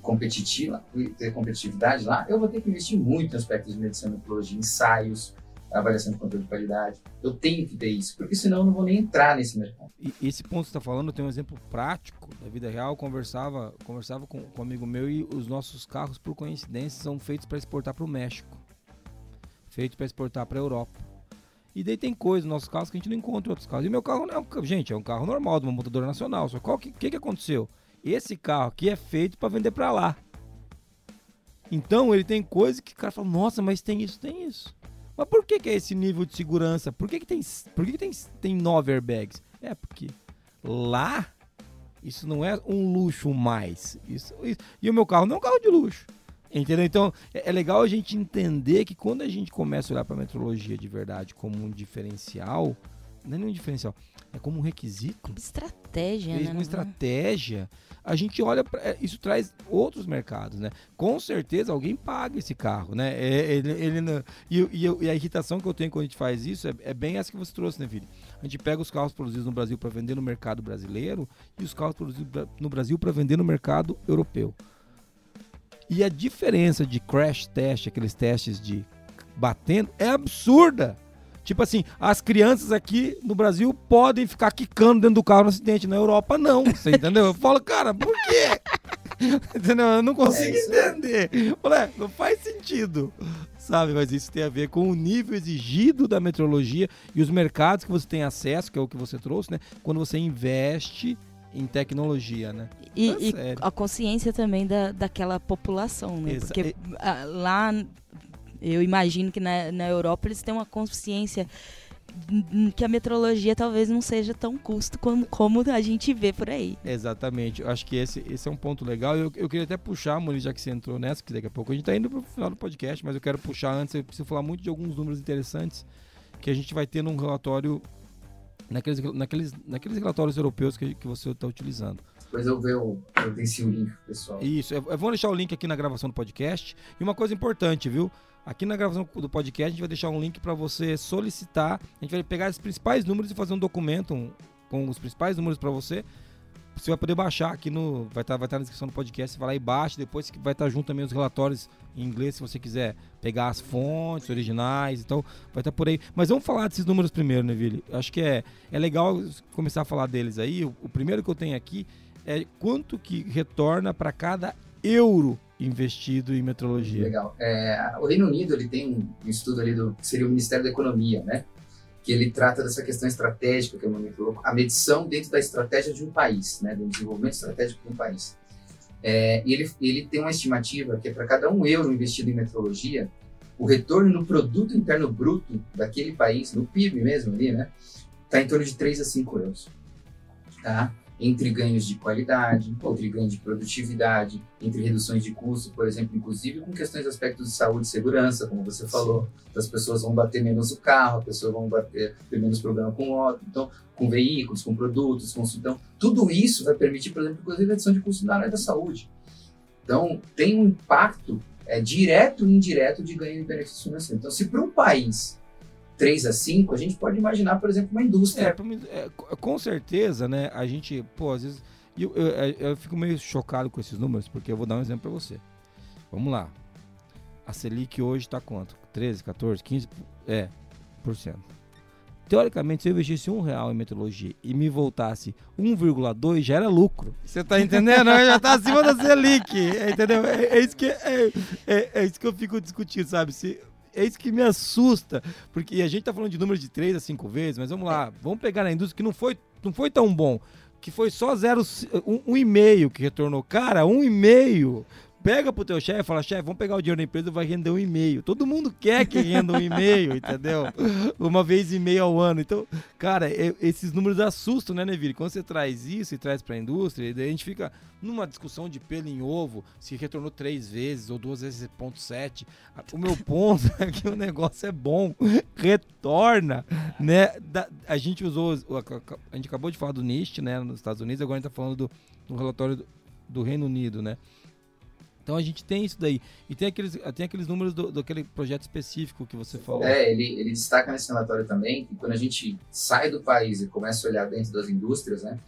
competitiva, ter competitividade lá, eu vou ter que investir muito em aspectos de medicina, metodologia, ensaios, avaliação de controle de qualidade. Eu tenho que ter isso, porque senão eu não vou nem entrar nesse mercado. E esse ponto que você está falando tem um exemplo prático da vida real. Eu conversava, conversava com, com um amigo meu e os nossos carros, por coincidência, são feitos para exportar para o México, feitos para exportar para a Europa. E daí tem coisas nos nossos carros que a gente não encontra em outros carros. E meu carro não é um, gente, é um carro normal, de uma montadora nacional. Só qual que, que, que aconteceu? Esse carro aqui é feito para vender para lá. Então ele tem coisas que o cara fala, nossa, mas tem isso, tem isso. Mas por que, que é esse nível de segurança? Por que, que, tem, por que, que tem, tem nove airbags? É porque lá isso não é um luxo mais. Isso, isso, E o meu carro não é um carro de luxo. Entendeu? Então é, é legal a gente entender que quando a gente começa a olhar para a metrologia de verdade como um diferencial, não é um diferencial, é como um requisito. Estratégia, né? Uma estratégia a gente olha é, isso traz outros mercados, né? Com certeza alguém paga esse carro, né? É, ele, ele e, e, e, a irritação que eu tenho quando a gente faz isso é, é, bem essa que você trouxe, né, filho? A gente pega os carros produzidos no Brasil para vender no mercado brasileiro e os carros produzidos no Brasil para vender no mercado europeu. E a diferença de crash test, aqueles testes de batendo, é absurda. Tipo assim, as crianças aqui no Brasil podem ficar quicando dentro do carro no acidente. Na Europa, não. Você entendeu? Eu falo, cara, por quê? entendeu? Eu não consigo é entender. Olha, não faz sentido. Sabe? Mas isso tem a ver com o nível exigido da metrologia e os mercados que você tem acesso, que é o que você trouxe, né? Quando você investe em tecnologia, né? E, e a consciência também da, daquela população, né? Porque a, lá Eu imagino que na, na Europa eles têm uma consciência que a metrologia talvez não seja tão custo como, como a gente vê por aí. Exatamente. Eu acho que esse, esse é um ponto legal. Eu, eu queria até puxar, Moni, já que você entrou nessa, que daqui a pouco a gente está indo para o final do podcast, mas eu quero puxar antes, eu preciso falar muito de alguns números interessantes que a gente vai ter num relatório, naqueles, naqueles, naqueles relatórios europeus que, que você está utilizando. Depois eu, ver o, eu desci o link, pessoal. Isso, eu, eu vou deixar o link aqui na gravação do podcast. E uma coisa importante, viu? Aqui na gravação do podcast a gente vai deixar um link para você solicitar. A gente vai pegar os principais números e fazer um documento um, com os principais números para você. Você vai poder baixar aqui no. Vai estar tá, vai tá na descrição do podcast. Vai lá e baixa. Depois vai estar tá junto também os relatórios em inglês, se você quiser pegar as fontes originais. Então, vai estar tá por aí. Mas vamos falar desses números primeiro, né, Vili? Acho que é, é legal começar a falar deles aí. O, o primeiro que eu tenho aqui é quanto que retorna para cada euro investido em metrologia. Legal. É, o Reino Unido ele tem um estudo ali do que seria o Ministério da Economia, né? Que ele trata dessa questão estratégica que é muito louco, a medição dentro da estratégia de um país, né? Do desenvolvimento estratégico de um país. É, e ele, ele tem uma estimativa que é para cada um euro investido em metrologia, o retorno no produto interno bruto daquele país, no PIB mesmo ali, né? Está em torno de 3 a 5 euros. Tá? Entre ganhos de qualidade, entre ganhos de produtividade, entre reduções de custo, por exemplo, inclusive com questões de aspectos de saúde e segurança, como você falou, as pessoas vão bater menos o carro, as pessoas vão bater, ter menos problema com o então, com veículos, com produtos, com então, tudo isso vai permitir, por exemplo, inclusive redução de custo na área da saúde. Então, tem um impacto é, direto e indireto de ganho de benefícios financeiros. Então, se para um país 3 a 5, a gente pode imaginar, por exemplo, uma indústria. É, é, com certeza, né? A gente, pô, às vezes. Eu, eu, eu, fico meio chocado com esses números, porque eu vou dar um exemplo para você. Vamos lá. A Selic hoje está quanto? 13, 14, 15? É, por cento. Teoricamente, se eu investisse um real em meteorologia e me voltasse 1,2, já era lucro. Você tá entendendo? já tá acima da Selic. Entendeu? É, é isso que, é, é, é, isso que eu fico discutindo, sabe? Se é isso que me assusta. Porque a gente tá falando de números de 3 a 5 vezes, mas vamos lá, vamos pegar na indústria que não foi, não foi tão bom. Que foi só 0,1 um, um e meio que retornou. Cara, um e meio pega pro teu chefe e fala, chefe, vamos pegar o dinheiro da empresa vai render um e-mail. Todo mundo quer que renda um e-mail, entendeu? Uma vez e meio ao ano. Então, cara, esses números assustam, né, Neville? Quando você traz isso e traz pra indústria, a gente fica numa discussão de pelo em ovo, se retornou três vezes ou duas vezes ponto sete. O meu ponto é que o negócio é bom, retorna, né? Da, a gente usou, a gente acabou de falar do NIST, né, nos Estados Unidos, agora a gente tá falando do, do relatório do, do Reino Unido, né? Então a gente tem isso daí. E tem aqueles, tem aqueles números do, aquele projeto específico que você falou. É, ele, ele destaca nesse relatório também que quando a gente sai do país e começa a olhar dentro das indústrias, né?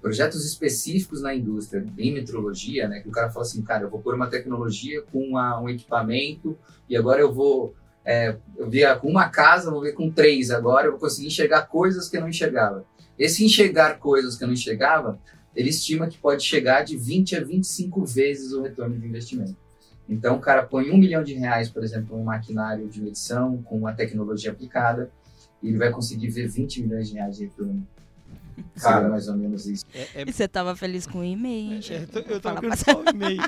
Projetos específicos na indústria, em metrologia, né? Que o cara fala assim, cara, eu vou pôr uma tecnologia com uma, um equipamento e agora eu vou é, eu via com uma casa, vou ver com três agora, eu vou conseguir enxergar coisas que eu não enxergava. Esse enxergar coisas que eu não enxergava ele estima que pode chegar de 20 a 25 vezes o retorno de investimento. Então, o cara põe um milhão de reais, por exemplo, em um maquinário de medição com uma tecnologia aplicada, e ele vai conseguir ver 20 milhões de reais de retorno. Cara, mais ou menos isso. É, é... E você estava feliz com o e-mail, é, eu estava querendo só o e-mail.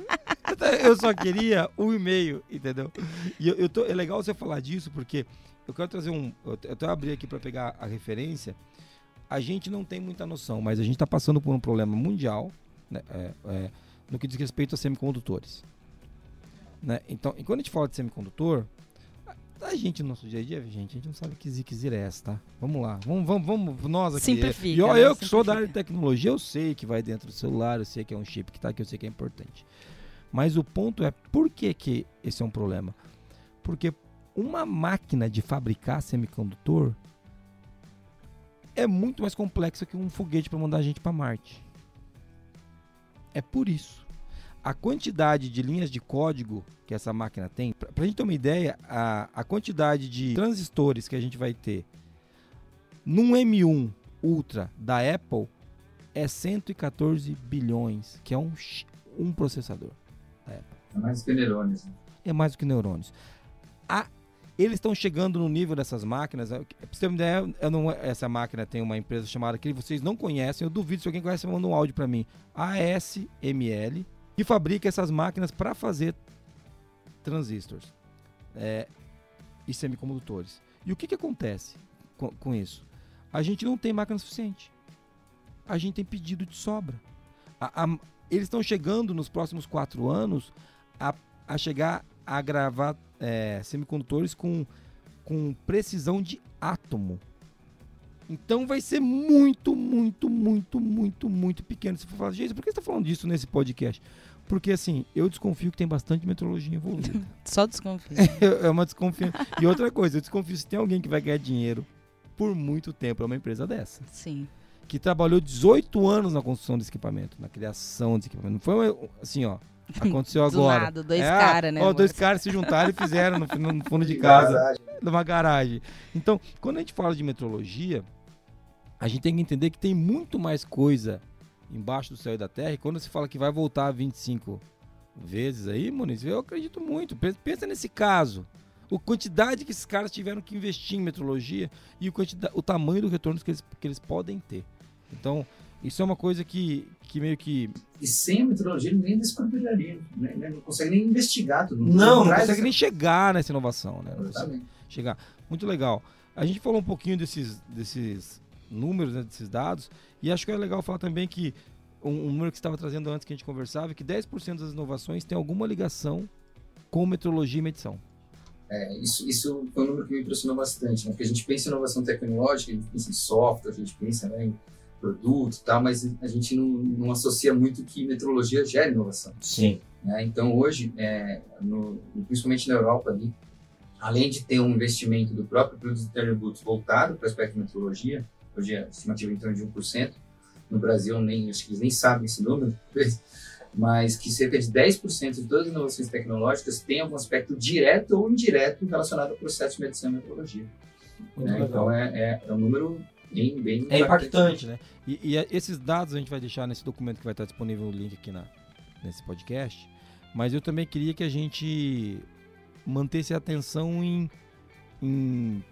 eu só queria o e-mail, entendeu? E eu, eu tô, é legal você falar disso, porque eu quero trazer um. Eu até abri aqui para pegar a referência a gente não tem muita noção, mas a gente está passando por um problema mundial né, é, é, no que diz respeito a semicondutores. Né? Então, e quando a gente fala de semicondutor, a gente no nosso dia a dia, gente, a gente não sabe que ziquezira é essa, tá? Vamos lá, vamos, vamos, vamos nós aqui. Simplifica, e ó, né? eu que sou da área de tecnologia, eu sei que vai dentro do celular, eu sei que é um chip que está aqui, eu sei que é importante. Mas o ponto é, por que, que esse é um problema? Porque uma máquina de fabricar semicondutor é muito mais complexo que um foguete para mandar a gente para Marte. É por isso. A quantidade de linhas de código que essa máquina tem, para a gente ter uma ideia, a, a quantidade de transistores que a gente vai ter num M1 Ultra da Apple é 114 bilhões, que é um, um processador da Apple. É mais do que neurônios. Né? É mais do que neurônios. A eles estão chegando no nível dessas máquinas. Pra você ter uma ideia, essa máquina tem uma empresa chamada que vocês não conhecem. Eu duvido se alguém conhece, manda um áudio para mim. ASML, que fabrica essas máquinas para fazer transistores. É, e semicondutores. E o que, que acontece com, com isso? A gente não tem máquina suficiente. A gente tem pedido de sobra. A, a, eles estão chegando nos próximos quatro anos a, a chegar a gravar é, semicondutores com, com precisão de átomo. Então vai ser muito, muito, muito, muito, muito pequeno. Se for falar, gente, por que você está falando disso nesse podcast? Porque assim, eu desconfio que tem bastante metrologia envolvida. Só desconfio. é uma desconfiança. E outra coisa, eu desconfio se tem alguém que vai ganhar dinheiro por muito tempo, é uma empresa dessa. Sim. Que trabalhou 18 anos na construção desse equipamento, na criação desse equipamento. Não foi uma, assim, ó. Aconteceu agora. Do lado, dois é, caras, né? Ó, dois caras se juntaram e fizeram no, no fundo de casa, numa garagem. Então, quando a gente fala de metrologia, a gente tem que entender que tem muito mais coisa embaixo do céu e da terra. E quando se fala que vai voltar 25 vezes aí, Muniz, eu acredito muito. Pensa nesse caso. A quantidade que esses caras tiveram que investir em metrologia e o, o tamanho do retorno que eles, que eles podem ter. Então, isso é uma coisa que, que meio que. E sem a metrologia nem descobriria, né? não consegue nem investigar tudo. Não, não consegue nem chegar nessa inovação, né? Exatamente. Chegar. Muito legal. A gente falou um pouquinho desses, desses números, né, desses dados, e acho que é legal falar também que um, um número que você estava trazendo antes que a gente conversava, que 10% das inovações tem alguma ligação com metrologia e medição. É, isso, isso foi um número que me impressionou bastante, né? porque a gente pensa em inovação tecnológica, a gente pensa em software, a gente pensa né, em produto tal, mas a gente não, não, associa muito que metrologia gera inovação. Sim. Né? Então, hoje, é, no, principalmente na Europa, ali, além de ter um investimento do próprio produto de tributos voltado para o aspecto de metrologia, hoje a estimativa é em torno de 1%, no Brasil nem, acho que eles nem sabem esse número, mas que cerca de 10% de todas as inovações tecnológicas têm algum aspecto direto ou indireto relacionado ao processo de medição e metrologia. Né? Então é, é, é, um número bem, bem é impactante, né? E, e, esses dados a gente vai deixar nesse documento que vai estar disponível no link aqui na, nesse podcast. Mas eu também queria que a gente mantesse atenção em, em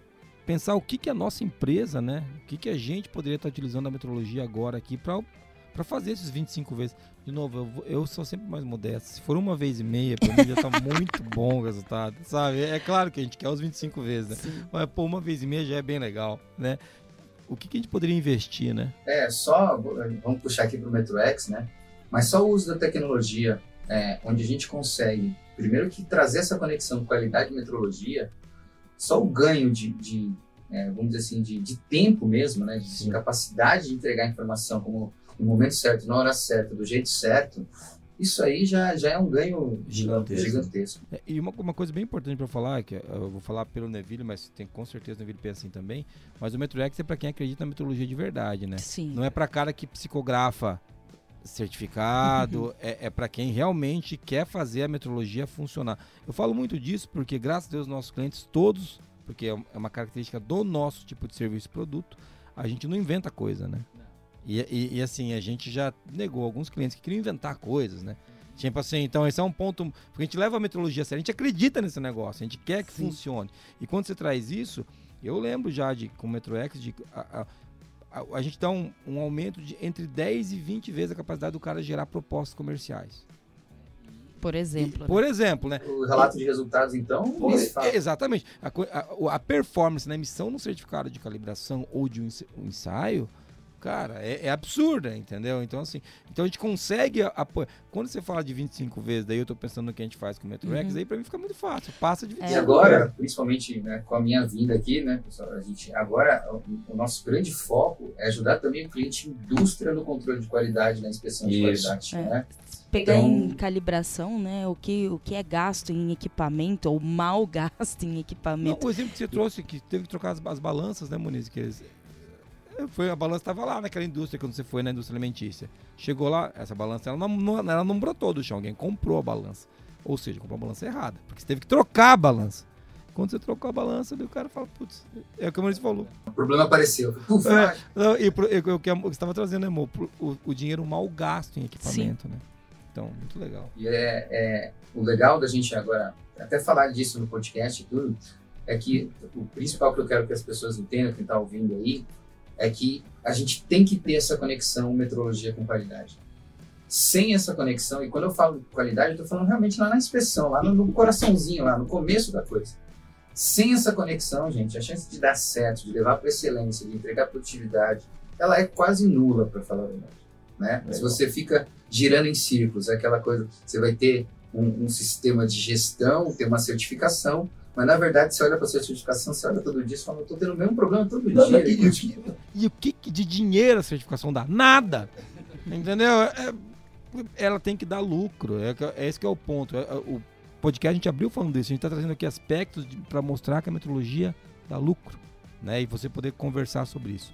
pensar o que, que a nossa empresa, né? O que, que a gente poderia estar utilizando a metrologia agora aqui para para fazer esses 25 vezes. De novo, eu, eu, sou sempre mais modesto. Se for uma vez e meia, mim já tá muito bom o resultado, sabe? É claro que a gente quer os 25 vezes, né? Mas, pô, uma vez e meia já é bem legal, né? O que, que a gente poderia investir, né? É, só, vamos puxar aqui para o MetroX, né? Mas só o uso da tecnologia, é, onde a gente consegue, primeiro que trazer essa conexão com qualidade de metrologia, só o ganho de, de é, vamos dizer assim, de, de tempo mesmo, né, de capacidade de entregar informação como no momento certo, na hora certa, do jeito certo, isso aí já, já é um ganho gigantesco. gigantesco. É, e uma, uma coisa bem importante para falar, que eu vou falar pelo Neville, mas tem com certeza o Neville pensa assim também, mas o MetroX é para quem acredita na metodologia de verdade, né? Sim. Não é para cara que psicografa certificado, uhum. é, é para quem realmente quer fazer a metrologia funcionar. Eu falo muito disso porque, graças a Deus, nossos clientes todos, porque é, é uma característica do nosso tipo de serviço e produto, a gente não inventa coisa, né? E, e, e, assim, a gente já negou alguns clientes que queriam inventar coisas, né? Tipo assim, então esse é um ponto. Porque a gente leva a metrologia a sério, a gente acredita nesse negócio, a gente quer que Sim. funcione. E quando você traz isso, eu lembro já de com o MetroX de a, a, a, a gente dá um, um, aumento de entre 10 e 20 vezes a capacidade do cara gerar propostas comerciais. Por exemplo. E, por exemplo, né? O relato de resultados, então. Por, exatamente. A, a, performance na emissão no certificado de calibração ou de um ensaio cara, é, é absurda, entendeu? Então, assim, então a gente consegue apoiar. Quando você fala de 25 vezes, daí eu tô pensando no que a gente faz com o MetroX, uhum. aí pra mim fica muito fácil. Passa de 25 é. E agora, principalmente né, com a minha vinda aqui, né, pessoal, a gente, agora o, o, nosso grande foco é ajudar também o cliente indústria no controle de qualidade, na inspeção Isso. de qualidade, é. né? pegar então, em calibração, né? O que, o que é gasto em equipamento ou mal gasto em equipamento. Não, o exemplo que você trouxe, que teve que trocar as, as balanças, né, Muniz? Que eles, foi, a balança estava lá naquela indústria, quando você foi na indústria alimentícia. Chegou lá, essa balança ela não, não, ela não brotou do chão, alguém comprou a balança. Ou seja, comprou a balança errada, porque você teve que trocar a balança. Quando você trocou a balança, o cara fala, putz, é o que o Maurício falou. O problema apareceu. É, não, e o que você estava trazendo, né, amor? O, o, dinheiro mal gasto em equipamento, Sim. né? Então, muito legal. E é, é, o legal da gente agora, até falar disso no podcast e tudo, é que o principal que eu quero que as pessoas entendam, quem está ouvindo aí, é que a gente tem que ter essa conexão metrologia com qualidade. Sem essa conexão, e quando eu falo qualidade, eu estou falando realmente lá na inspeção, lá no, no coraçãozinho, lá no começo da coisa. Sem essa conexão, gente, a chance de dar certo, de levar para excelência, de entregar produtividade, ela é quase nula, para falar a verdade. Né? Se você fica girando em círculos, é aquela coisa, você vai ter um, um sistema de gestão, ter uma certificação, mas na verdade, você olha para a certificação, você olha todo dia e fala, eu estou tendo o mesmo problema todo Não, dia. e, e- e o que de dinheiro a certificação dá? Nada! Entendeu? É- ela tem que dar lucro. É, é esse que é o ponto. É- é- o podcast a gente abriu falando disso. A gente está trazendo aqui aspectos para mostrar que a metrologia dá lucro. Né? E você poder conversar sobre isso.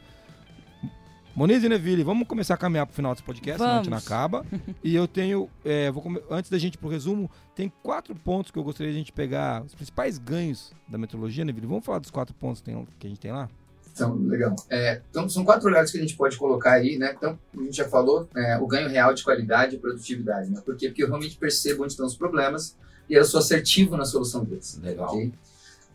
Moniz e Neville, vamos começar a caminhar para o final desse podcast, senão a gente não Vamos. acaba. e eu tenho, é, vou come- antes da gente ir pro resumo, tem quatro pontos que eu gostaria de a gente pegar, os principais ganhos da metrologia, Neville. Vamos falar dos quatro pontos que, tem- que a gente tem lá? Então, legal. É, então, são quatro olhares que a gente pode colocar aí, né? Então, a gente já falou, é, o ganho real de qualidade e produtividade, né? Por quê? Porque eu realmente percebo onde estão os problemas e eu sou assertivo na solução deles. Legal. ok?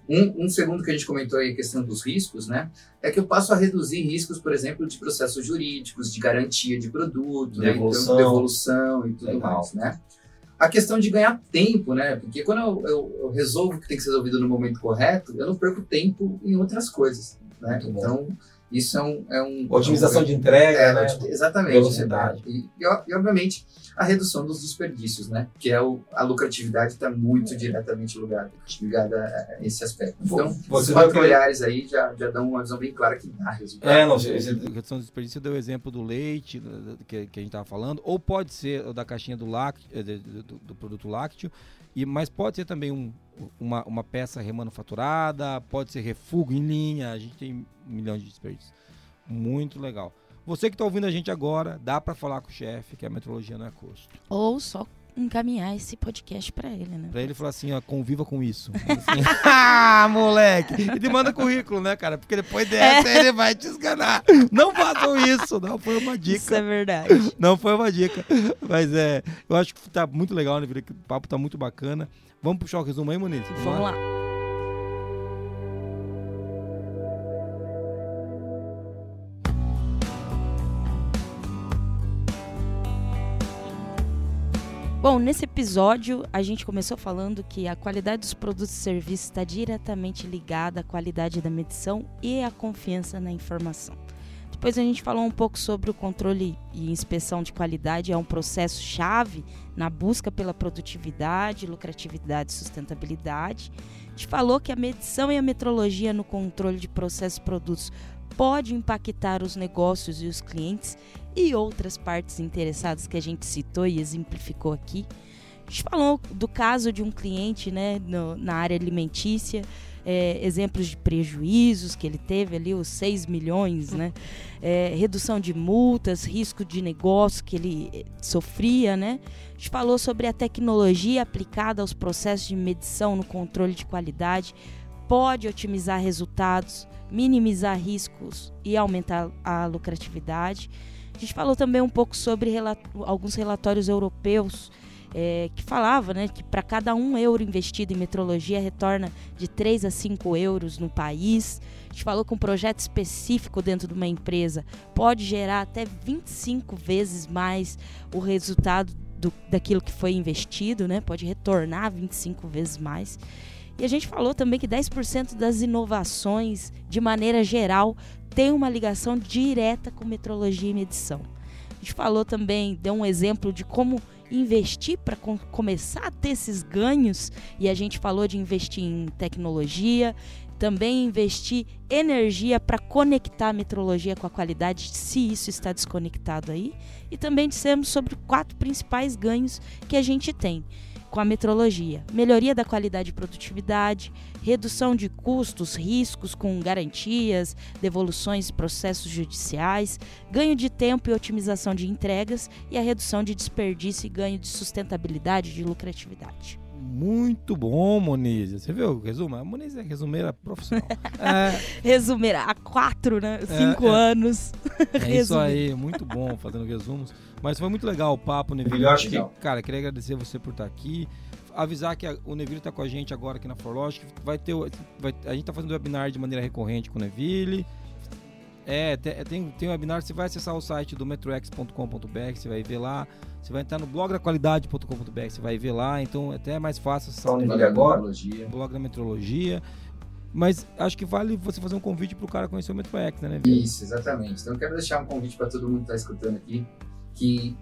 Um, um segundo que a gente comentou aí, a questão dos riscos, né? É que eu passo a reduzir riscos, por exemplo, de processos jurídicos, de garantia de produto, né? Devolução. Então, devolução e tudo Legal. mais, né? A questão de ganhar tempo, né? Porque quando eu, eu- eu resolvo o que tem que ser resolvido no momento correto, eu não perco tempo em outras coisas, né? Muito bom. Isso é um... É um Otimização é um- de entrega, é, né? oti- exatamente. Velocidade. E, e, e, obviamente, a redução dos desperdícios, né? Que é o, a lucratividade está muito diretamente ligada, ligada a esse aspecto. Então, Você os quatro olhares aí já, já dão uma visão bem clara que dá resultado. É, não, esse- redução de desperdício, você deu o exemplo do leite que, que a gente estava falando, ou pode ser da caixinha do, lácteo, eh, do, do produto lácteo, e, mas pode ser também um- uma, uma peça remanufaturada, pode ser refugo em linha, a gente tem um milhão de desperdícios. Muito legal. Você que está ouvindo a gente agora, dá para falar com o chefe que a metrologia não é custo. Ou só encaminhar esse podcast pra ele, né? Pra ele falar assim, ó, conviva com isso. Assim, ah, moleque! E te manda currículo, né, cara? Porque depois dessa ele vai te esganar. Não façam isso, não foi uma dica. Isso é verdade. Não foi uma dica. Mas é, eu acho que tá muito legal, né, o papo tá muito bacana. Vamos puxar o resumo aí, Muniz? Vamos lá. Bom, nesse episódio a gente começou falando que a qualidade dos produtos e serviços está diretamente ligada à qualidade da medição e à confiança na informação. Depois a gente falou um pouco sobre o controle e inspeção de qualidade, é um processo chave na busca pela produtividade, lucratividade e sustentabilidade. A gente falou que a medição e a metrologia no controle de processos e produtos pode impactar os negócios e os clientes e outras partes interessadas que a gente citou e exemplificou aqui. A gente falou do caso de um cliente né, no- na área alimentícia, é, exemplos de prejuízos que ele teve ali, os 6 milhões, né? É, redução de multas, risco de negócio que ele eh, sofria, né? A gente falou sobre a tecnologia aplicada aos processos de medição no controle de qualidade, pode otimizar resultados, minimizar riscos e aumentar a lucratividade. A gente falou também um pouco sobre rela- alguns relatórios europeus eh, que falava né, que para cada um euro investido em metrologia retorna de 3 a 5 euros no país. A gente falou que um projeto específico dentro de uma empresa pode gerar até 25 vezes mais o resultado do, daquilo que foi investido, né? pode retornar 25 vezes mais. E a gente falou também que 10% das inovações, de maneira geral, tem uma ligação direta com metrologia e medição. A gente falou também, deu um exemplo de como investir para começar a ter esses ganhos, e a gente falou de investir em tecnologia, também investir energia para conectar a metrologia com a qualidade, se isso está desconectado aí, e também dissemos sobre quatro principais ganhos que a gente tem com a metrologia: melhoria da qualidade e produtividade, redução de custos, riscos com garantias, devoluções e processos judiciais, ganho de tempo e otimização de entregas e a redução de desperdício e ganho de sustentabilidade e de lucratividade. Muito bom, Moniz. Você viu o resumo? A Moniz é resumeira profissional. é, Resumir, há quatro, né? Cinco é. anos. é isso aí, muito bom fazendo resumos. Mas foi muito legal o papo, Neville. Eu acho que- Cara, queria agradecer você por estar aqui. Avisar que a- o Neville está com a gente agora aqui na Forlogic. Vai ter, vai, a gente está fazendo webinar de maneira recorrente com o Neville. É, te- tem, tem um webinar, você vai acessar o site do metrox.com.br, você vai ver lá. Você vai entrar no blog da qualidade.com.br, você vai ver lá. Então é até mais fácil acessar o. Tecnologia. blog da metrologia. Mas acho que vale você fazer um convite para o cara conhecer o MetroX, né, Neville? Isso, exatamente. Então eu quero deixar um convite para todo mundo que está escutando aqui, que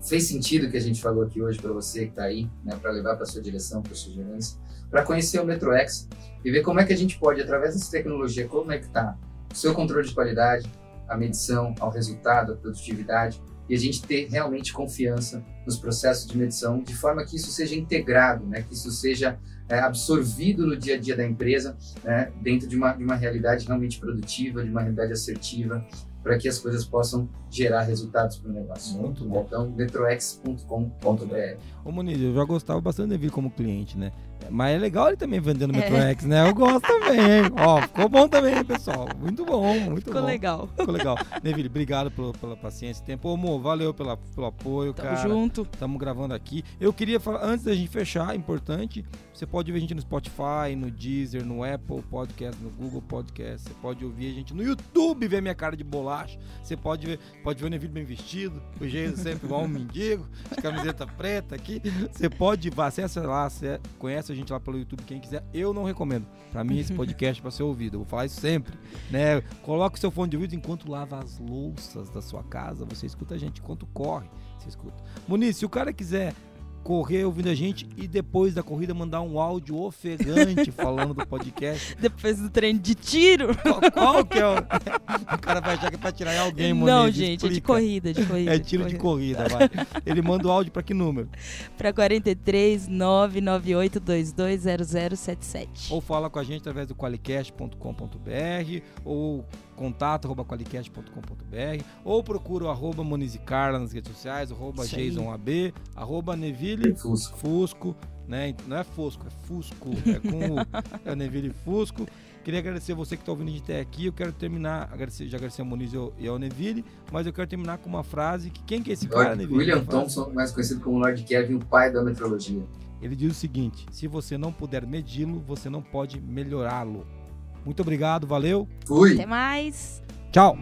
fez sentido o que a gente falou aqui hoje para você que está aí, né, para levar para sua direção, para sua gerência, para conhecer o MetroX e ver como é que a gente pode, através dessa tecnologia, conectar o seu controle de qualidade, a medição, ao resultado, à produtividade, e a gente ter realmente confiança nos processos de medição, de forma que isso seja integrado, né, que isso seja é, absorvido no dia a dia da empresa, né, dentro de uma, de uma realidade realmente produtiva, de uma realidade assertiva, para que as coisas possam gerar resultados para o negócio. Muito bom. Então, metrox.com.br. Ô Muniz, eu já gostava bastante de vir como cliente, né? Mas é legal ele também vendendo MetroX, né? Eu gosto também, hein? Ó, ficou bom também, pessoal. Muito bom, muito Ficou bom. legal. Ficou legal. Neville, obrigado pela, pela paciência e tempo. Ô, amor, valeu pela, pelo apoio, Tamo cara. junto. Estamos gravando aqui. Eu queria falar, antes da gente fechar, importante, você pode ver a gente no Spotify, no Deezer, no Apple Podcast, no Google Podcast. Você pode ouvir a gente no YouTube, ver minha cara de bolacha. Você pode ver, pode ver o Neville bem vestido, o jeito sempre igual um mendigo, de camiseta preta aqui. Você pode, acessa lá, você conhece a gente lá pelo YouTube, quem quiser. Eu não recomendo. Pra mim, esse podcast é pra ser ouvido. Eu isso sempre. Né? Coloca o seu fone de ouvido enquanto lava as louças da sua casa. Você escuta a gente. Enquanto corre, você escuta. Muniz, se o cara quiser correr ouvindo a gente e depois da corrida mandar um áudio ofegante falando do podcast, Depois do treino de tiro. qual, qual que é o... o cara vai achar que é pra tirar alguém, Muniz? Não, gente, é de explica. corrida, de corrida. É tiro de corrida, vai. Ele manda o áudio pra que número? Pra 43 998 220077. Ou fala com a gente através do qualicast.com.br ou contato arroba qualicast.com.br ou procura o arroba Moniz e Carla nas redes sociais, arroba. JasonAB, arroba Neville Fusco. Fusco, né? Não é Fusco, é Fusco, é com o é Neville Fusco. Queria agradecer você que está ouvindo gente até aqui. Eu quero terminar, agradecer, já agradecer ao Moniz e ao- e ao Neville, mas eu quero terminar com uma frase que quem que é esse cara, Lord Neville? William. Thompson, mais conhecido como Lord Kevin, o pai da metrologia. Ele diz o seguinte: se você não puder medi-lo, você não pode melhorá-lo. Muito obrigado, valeu, Fui! Até mais. tchau!